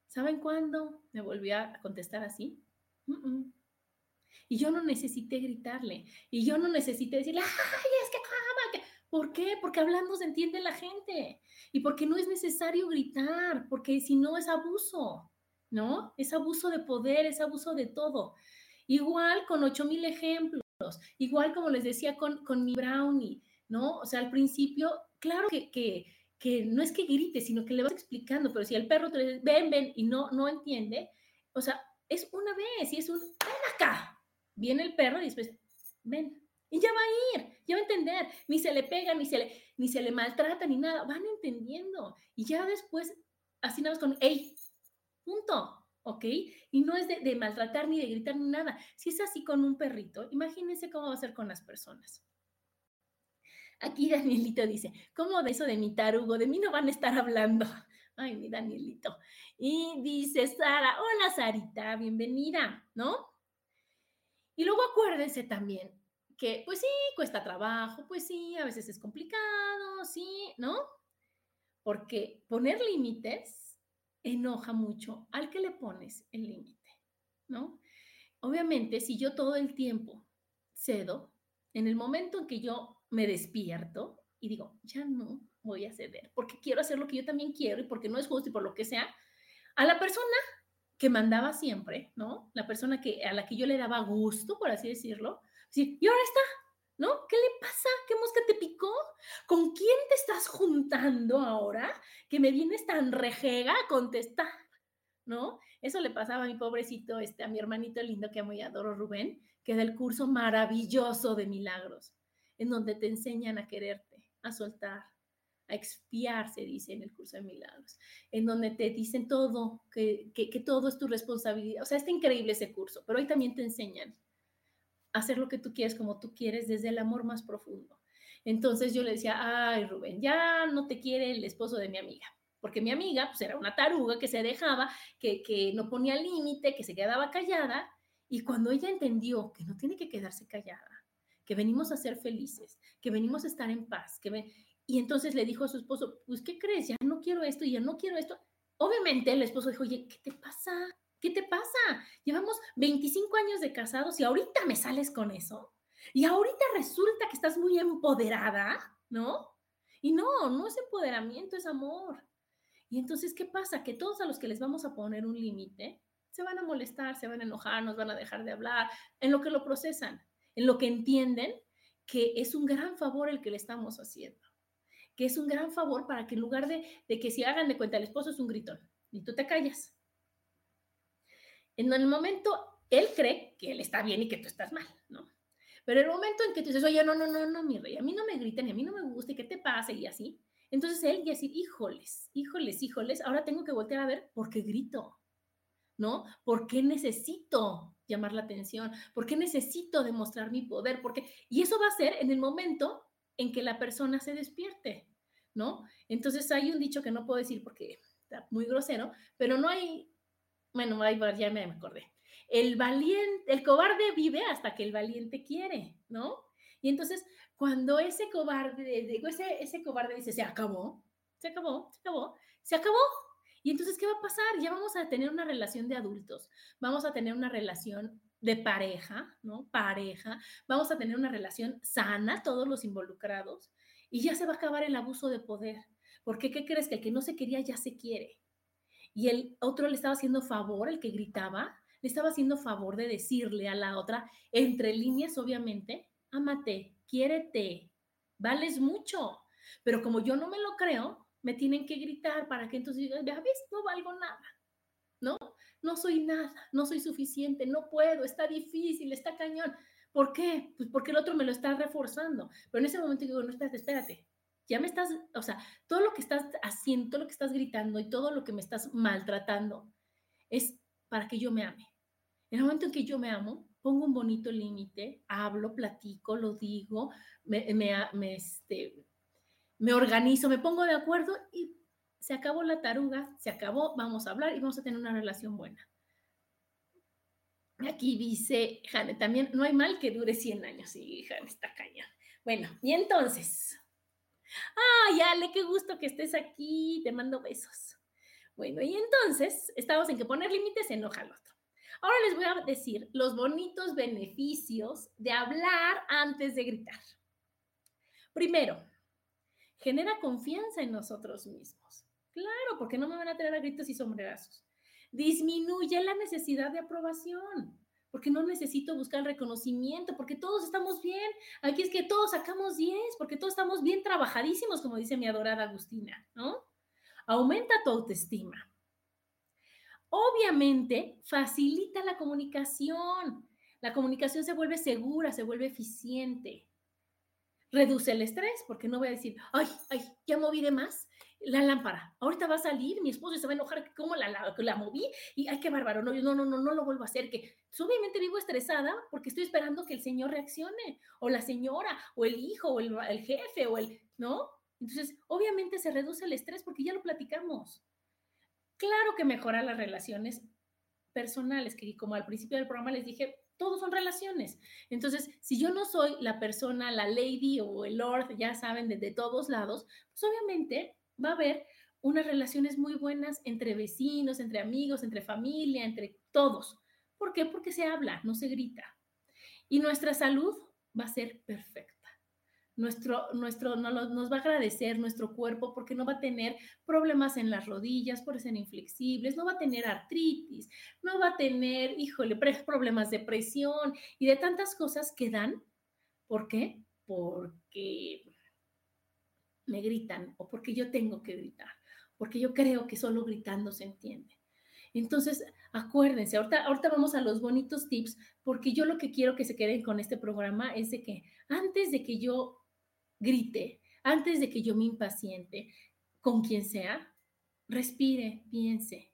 ¿Saben cuándo me volví a contestar así? Y yo no necesité gritarle. Y yo no necesité decirle, ay, es que ¿Por qué? Porque hablando se entiende la gente y porque no es necesario gritar, porque si no es abuso, ¿no? Es abuso de poder, es abuso de todo. Igual con 8000 ejemplos, igual como les decía con, con mi brownie, ¿no? O sea, al principio, claro que, que, que no es que grite, sino que le vas explicando, pero si el perro te dice, ven, ven, y no, no entiende, o sea, es una vez y es un, ven acá. Viene el perro y después, ven, y ya va a ir, ya va a entender, ni se le pega, ni se le, ni se le maltrata, ni nada, van entendiendo. Y ya después, así nada más con, hey, punto, ¿ok? Y no es de, maltratar, ni de gritar, ni nada. Si es así con un perrito, imagínense cómo va a ser con las personas. Aquí Danielito dice, ¿cómo de eso de mi tarugo? De mí no van a estar hablando. Ay, mi Danielito. Y dice Sara, hola Sarita, bienvenida, ¿no? Y luego acuérdense también, que pues sí, cuesta trabajo, pues sí, a veces es complicado, sí, ¿no? Porque poner límites enoja mucho al que le pones el límite, ¿no? Obviamente, si yo todo el tiempo cedo, en el momento en que yo me despierto y digo, ya no voy a ceder, porque quiero hacer lo que yo también quiero y porque no es justo y por lo que sea, a la persona que mandaba siempre, ¿no? La persona que, a la que yo le daba gusto, por así decirlo, y ahora está, ¿no? ¿Qué le pasa? ¿Qué mosca te picó? ¿Con quién te estás juntando ahora que me vienes tan rejega a contestar? ¿No? Eso le pasaba a mi pobrecito, este, a mi hermanito lindo que amo y adoro, Rubén, que del curso maravilloso de milagros, en donde te enseñan a quererte, a soltar, a expiar, se dice en el curso de milagros, en donde te dicen todo, que, que, todo es tu responsabilidad. O sea, está increíble ese curso, pero hoy también te enseñan hacer lo que tú quieres como tú quieres desde el amor más profundo. Entonces yo le decía, ay Rubén, ya no te quiere el esposo de mi amiga, porque mi amiga pues era una taruga que se dejaba, que, que no ponía límite, que se quedaba callada, y cuando ella entendió que no tiene que quedarse callada, que venimos a ser felices, que venimos a estar en paz, que y entonces le dijo a su esposo, pues ¿qué crees? Ya no quiero esto ya no quiero esto. Obviamente el esposo dijo, oye, ¿qué te pasa? ¿Qué te pasa? Llevamos 25 años de casados y ahorita me sales con eso. Y ahorita resulta que estás muy empoderada, ¿no? Y no, no es empoderamiento, es amor. Y entonces, ¿qué pasa? Que todos a los que les vamos a poner un límite, se van a molestar, se van a enojar, nos van a dejar de hablar, en lo que lo procesan, en lo que entienden que es un gran favor el que le estamos haciendo, que es un gran favor para que en lugar de, de que si hagan de cuenta el esposo es un gritón y tú te callas, en el momento, él cree que él está bien y que tú estás mal, ¿no? Pero el momento en que tú dices, oye, no, no, no, no, mi rey, a mí no me griten a mí no me gusta y qué te pasa y así, entonces él ya decir, híjoles, híjoles, híjoles, ahora tengo que voltear a ver por qué grito, ¿no? ¿Por qué necesito llamar la atención? ¿Por qué necesito demostrar mi poder? Porque, y eso va a ser en el momento en que la persona se despierte, ¿no? Entonces hay un dicho que no puedo decir porque está muy grosero, pero no hay bueno, ya me acordé. El valiente, el cobarde vive hasta que el valiente quiere, ¿no? Y entonces, cuando ese cobarde, digo, ese, ese cobarde dice, se acabó, se acabó, se acabó, se acabó. Y entonces, ¿qué va a pasar? Ya vamos a tener una relación de adultos, vamos a tener una relación de pareja, ¿no? Pareja, vamos a tener una relación sana, todos los involucrados, y ya se va a acabar el abuso de poder. Porque, ¿qué crees? Que el que no se quería ya se quiere y el otro le estaba haciendo favor, el que gritaba, le estaba haciendo favor de decirle a la otra, entre líneas obviamente, amate, quiérete, vales mucho. Pero como yo no me lo creo, me tienen que gritar para que entonces diga, ya ves, no valgo nada, ¿no? No soy nada, no soy suficiente, no puedo, está difícil, está cañón. ¿Por qué? Pues porque el otro me lo está reforzando. Pero en ese momento digo, no, espérate, espérate ya me estás, o sea, todo lo que estás haciendo, todo lo que estás gritando y todo lo que me estás maltratando es para que yo me ame. En el momento en que yo me amo, pongo un bonito límite, hablo, platico, lo digo, me, me, este, me organizo, me pongo de acuerdo y se acabó la taruga, se acabó, vamos a hablar y vamos a tener una relación buena. Aquí dice Jane, también no hay mal que dure 100 años. Sí, Jane está caña. Bueno, y entonces, Ay, Ale, qué gusto que estés aquí, te mando besos. Bueno, y entonces estamos en que poner límites enoja al otro. Ahora les voy a decir los bonitos beneficios de hablar antes de gritar. Primero, genera confianza en nosotros mismos. Claro, porque no me van a tener a gritos y sombrerazos. Disminuye la necesidad de aprobación porque no necesito buscar reconocimiento, porque todos estamos bien. Aquí es que todos sacamos 10, porque todos estamos bien trabajadísimos, como dice mi adorada Agustina, ¿no? Aumenta tu autoestima. Obviamente, facilita la comunicación. La comunicación se vuelve segura, se vuelve eficiente. Reduce el estrés, porque no voy a decir, ay, ay, ya moví de más, la lámpara. Ahorita va a salir, mi esposo se va a enojar, ¿cómo la, la, la moví? Y, ay, qué bárbaro, no, no, no, no, no lo vuelvo a hacer. Que pues, obviamente vivo estresada porque estoy esperando que el señor reaccione, o la señora, o el hijo, o el, jefe, o el, ¿no? Entonces, obviamente se reduce el estrés porque ya lo platicamos. Claro que mejora las relaciones personales, que como al principio del programa les dije, todos son relaciones. Entonces, si yo no soy la persona, la lady o el lord, ya saben, de, de todos lados, pues obviamente va a haber unas relaciones muy buenas entre vecinos, entre amigos, entre familia, entre todos. ¿Por qué? Porque se habla, no se grita. Y nuestra salud va a ser perfecta. Nuestro, nuestro, nos va a agradecer nuestro cuerpo porque no va a tener problemas en las rodillas por ser inflexibles, no va a tener artritis, no va a tener, híjole, problemas de presión y de tantas cosas que dan. ¿Por qué? Porque me gritan o porque yo tengo que gritar, porque yo creo que solo gritando se entiende. Entonces, acuérdense, ahorita, ahorita vamos a los bonitos tips, porque yo lo que quiero que se queden con este programa es de que antes de que yo grite, antes de que yo me impaciente con quien sea, respire, piense,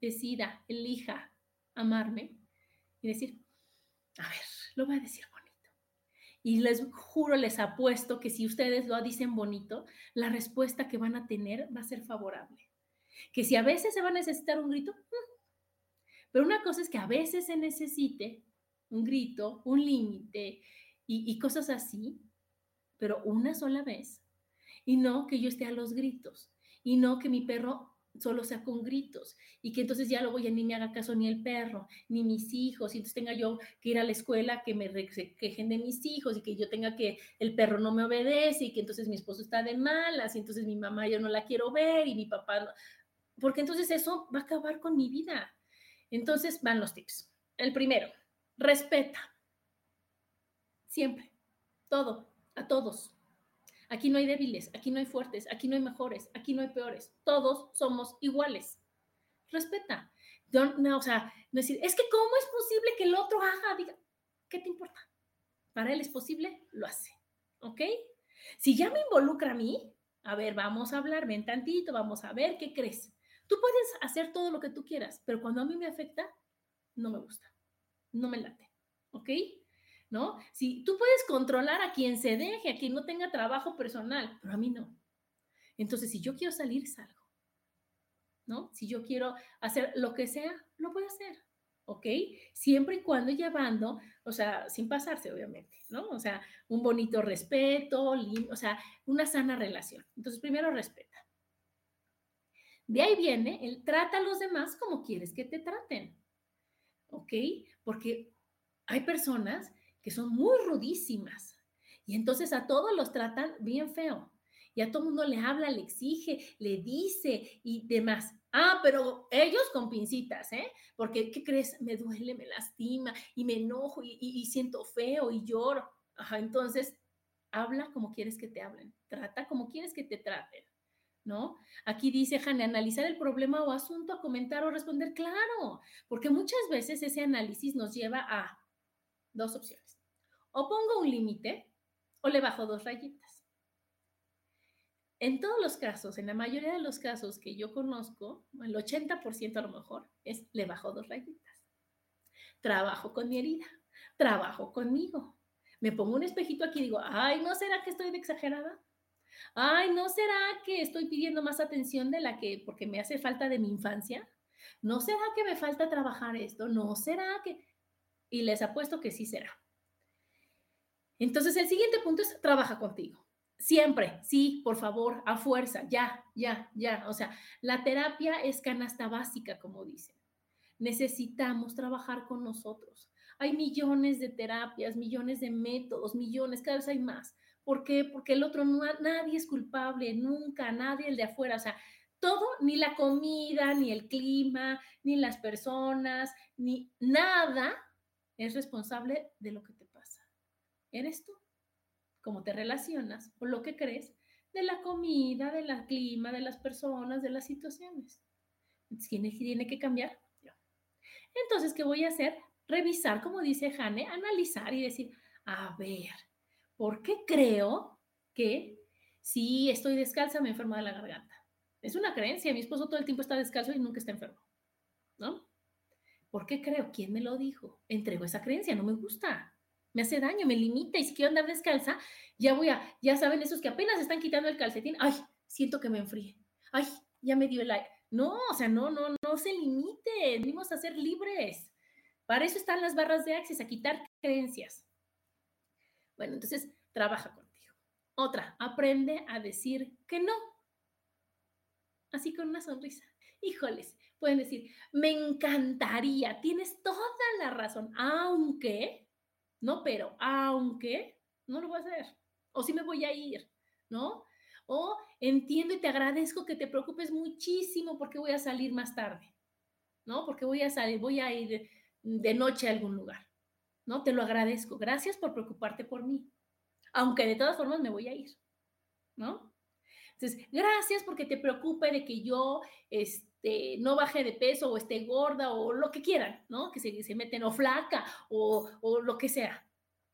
decida, elija amarme y decir, a ver, lo voy a decir. Y les juro, les apuesto que si ustedes lo dicen bonito, la respuesta que van a tener va a ser favorable. Que si a veces se va a necesitar un grito, mm, pero una cosa es que a veces se necesite un grito, un límite y, y cosas así, pero una sola vez. Y no que yo esté a los gritos. Y no que mi perro solo sea con gritos y que entonces ya luego ya ni me haga caso ni el perro, ni mis hijos, y entonces tenga yo que ir a la escuela que me quejen de mis hijos y que yo tenga que el perro no me obedece y que entonces mi esposo está de malas y entonces mi mamá yo no la quiero ver y mi papá no, porque entonces eso va a acabar con mi vida. Entonces van los tips. El primero, respeta. Siempre, todo, a todos. Aquí no hay débiles, aquí no hay fuertes, aquí no hay mejores, aquí no hay peores. Todos somos iguales. Respeta. No, o sea, no decir, es que ¿cómo es posible que el otro haga? Diga, ¿qué te importa? Para él es posible, lo hace. ¿Ok? Si ya me involucra a mí, a ver, vamos a hablar, ven tantito, vamos a ver qué crees. Tú puedes hacer todo lo que tú quieras, pero cuando a mí me afecta, no me gusta, no me late. ¿Ok? ¿No? Si tú puedes controlar a quien se deje, a quien no tenga trabajo personal, pero a mí no. Entonces, si yo quiero salir, salgo, ¿no? Si yo quiero hacer lo que sea, lo a hacer, ¿ok? Siempre y cuando llevando, o sea, sin pasarse, obviamente, ¿no? O sea, un bonito respeto, o sea, una sana relación. Entonces, primero respeta. De ahí viene el trata a los demás como quieres que te traten, ¿ok? Porque hay personas que son muy rudísimas. Y entonces a todos los tratan bien feo. Y a todo mundo le habla, le exige, le dice y demás. Ah, pero ellos con pincitas, ¿eh? Porque, ¿qué crees? Me duele, me lastima y me enojo y, siento feo y lloro. Entonces, habla como quieres que te hablen. Trata como quieres que te traten. ¿no? Aquí dice, Jane, analizar el problema o asunto, comentar o responder, claro, porque muchas veces ese análisis nos lleva a dos opciones o pongo un límite o le bajo dos rayitas. En todos los casos, en la mayoría de los casos que yo conozco, el 80% a lo mejor es le bajo dos rayitas. Trabajo con mi herida, trabajo conmigo. Me pongo un espejito aquí y digo, ay, ¿no será que estoy de exagerada? Ay, ¿no será que estoy pidiendo más atención de la que, porque me hace falta de mi infancia? ¿No será que me falta trabajar esto? ¿No será que... Y les apuesto que sí será. Entonces, el siguiente punto es trabaja contigo. Siempre, sí, por favor, a fuerza, ya, ya, ya. O sea, la terapia es canasta básica, como dicen. Necesitamos trabajar con nosotros. Hay millones de terapias, millones de métodos, millones, cada vez hay más. ¿Por qué? Porque el otro, no, nadie es culpable, nunca, nadie el de afuera. O sea, todo, ni la comida, ni el clima, ni las personas, ni nada es responsable de lo que te eres tú. Cómo te relacionas o lo que crees de la comida, del clima, de las personas, de las situaciones. ¿Quién tiene que cambiar? Yo. Entonces, ¿qué voy a hacer? Revisar, como dice Jane, analizar y decir, a ver, ¿por qué creo que si estoy descalza me enfermo de la garganta? Es una creencia. Mi esposo todo el tiempo está descalzo y nunca está enfermo. ¿No? ¿Por qué creo? ¿Quién me lo dijo? Entrego esa creencia, no me gusta me hace daño, me limita y si quiero andar descalza, ya voy a, ya saben esos que apenas están quitando el calcetín, ay, siento que me enfríe, ay, ya me dio el aire. No, o sea, no, no, no se limite, venimos a ser libres. Para eso están las barras de Access, a quitar creencias. Bueno, entonces, trabaja contigo. Otra, aprende a decir que no. así con una sonrisa. Híjoles, pueden decir, me encantaría, tienes toda la razón, aunque, no, pero, aunque, no lo voy a hacer, o sí me voy a ir, ¿no? O entiendo y te agradezco que te preocupes muchísimo porque voy a salir más tarde, ¿no? Porque voy a salir, voy a ir de noche a algún lugar, ¿no? Te lo agradezco, gracias por preocuparte por mí, aunque de todas formas me voy a ir, ¿no? Entonces, gracias porque te preocupe de que yo este, no baje de peso o esté gorda o lo que quieran, ¿no? Que se, se meten o flaca o, o lo que sea.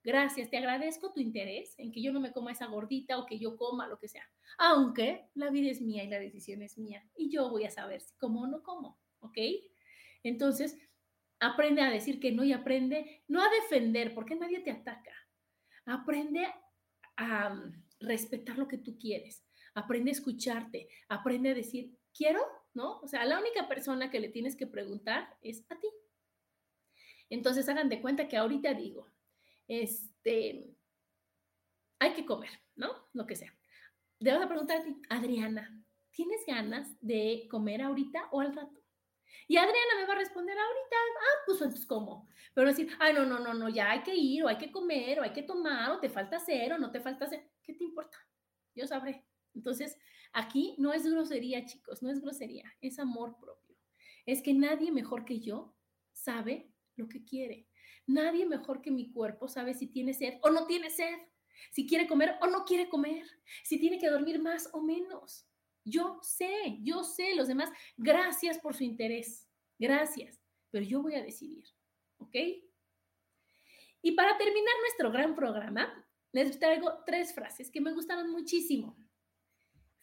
Gracias, te agradezco tu interés en que yo no me coma esa gordita o que yo coma lo que sea. Aunque la vida es mía y la decisión es mía y yo voy a saber si como o no como, ¿ok? Entonces, aprende a decir que no y aprende no a defender porque nadie te ataca. Aprende a mm, respetar lo que tú quieres aprende a escucharte, aprende a decir, quiero, ¿no? O sea, la única persona que le tienes que preguntar es a ti. Entonces hagan de cuenta que ahorita digo, este, hay que comer, ¿no? Lo que sea. Debo de preguntar a ti, Adriana, ¿tienes ganas de comer ahorita o al rato? Y Adriana me va a responder ahorita, ah, pues entonces cómo. Pero decir, ay, no, no, no, no, ya hay que ir, o hay que comer, o hay que tomar, o te falta hacer, o no te falta hacer. ¿Qué te importa? Yo sabré. Entonces, aquí no es grosería, chicos, no es grosería, es amor propio. Es que nadie mejor que yo sabe lo que quiere. Nadie mejor que mi cuerpo sabe si tiene sed o no tiene sed, si quiere comer o no quiere comer, si tiene que dormir más o menos. Yo sé, yo sé, los demás, gracias por su interés, gracias, pero yo voy a decidir, ¿ok? Y para terminar nuestro gran programa, les traigo tres frases que me gustaron muchísimo.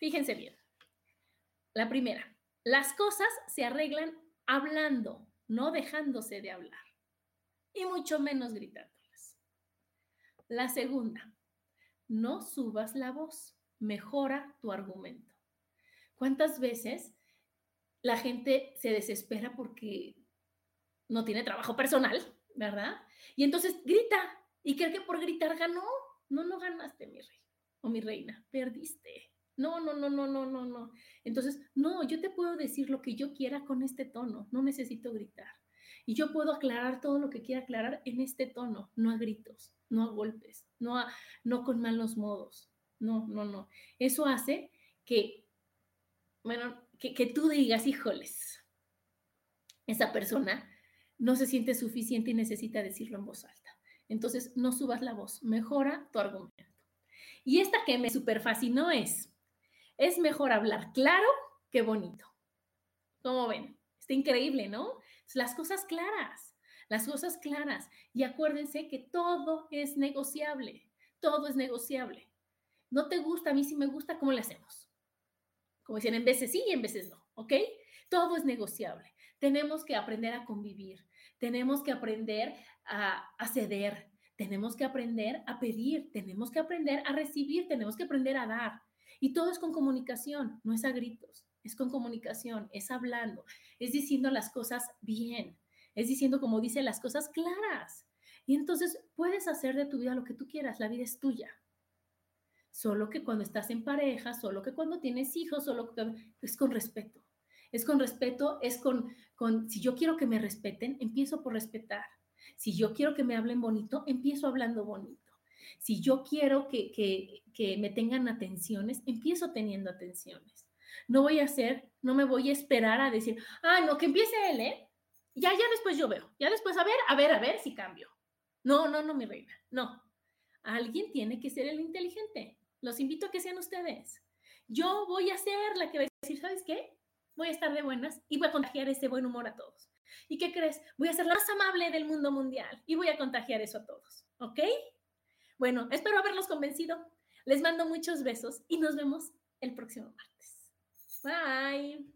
Fíjense bien. La primera, las cosas se arreglan hablando, no dejándose de hablar, y mucho menos gritándolas. La segunda, no subas la voz, mejora tu argumento. ¿Cuántas veces la gente se desespera porque no tiene trabajo personal, verdad? Y entonces grita y cree que por gritar ganó. No, no ganaste, mi rey o mi reina, perdiste. No, no, no, no, no, no, no. Entonces, no, yo te puedo decir lo que yo quiera con este tono, no necesito gritar. Y yo puedo aclarar todo lo que quiera aclarar en este tono, no a gritos, no a golpes, no, a, no con malos modos. No, no, no. Eso hace que, bueno, que, tú digas, híjoles, esa persona no se siente suficiente y necesita decirlo en voz alta. Entonces, no subas la voz, mejora tu argumento. Y esta que me super fascinó es, es mejor hablar claro que bonito. ¿Cómo ven? Está increíble, ¿no? Las cosas claras, las cosas claras. Y acuérdense que todo es negociable, todo es negociable. No te gusta, a mí sí me gusta, ¿cómo le hacemos? Como decían, en veces sí y en veces no, ¿ok? Todo es negociable. Tenemos que aprender a convivir, tenemos que aprender a ceder, tenemos que aprender a pedir, tenemos que aprender a recibir, tenemos que aprender a dar. Y todo es con comunicación, no es a gritos, es con comunicación, es hablando, es diciendo las cosas bien, es diciendo, como dice, las cosas claras. Y entonces puedes hacer de tu vida lo que tú quieras, la vida es tuya. Solo que cuando estás en pareja, solo que cuando tienes hijos, solo que es con respeto. Es con respeto, es con, con, si yo quiero que me respeten, empiezo por respetar. Si yo quiero que me hablen bonito, empiezo hablando bonito. Si yo quiero que, me tengan atenciones, empiezo teniendo atenciones. No voy a hacer, no me voy a esperar a decir, ah, no, que empiece él, ¿eh? Ya, ya después yo veo, ya después a ver, a ver, a ver si cambio. No, no, no, mi reina, no. Alguien tiene que ser el inteligente. Los invito a que sean ustedes. Yo voy a ser la que va a decir, ¿sabes qué? Voy a estar de buenas y voy a contagiar ese buen humor a todos. ¿Y qué crees? Voy a ser la más amable del mundo mundial y voy a contagiar eso a todos. ¿Ok? Bueno, espero haberlos convencido. Les mando muchos besos y nos vemos el próximo martes. Bye.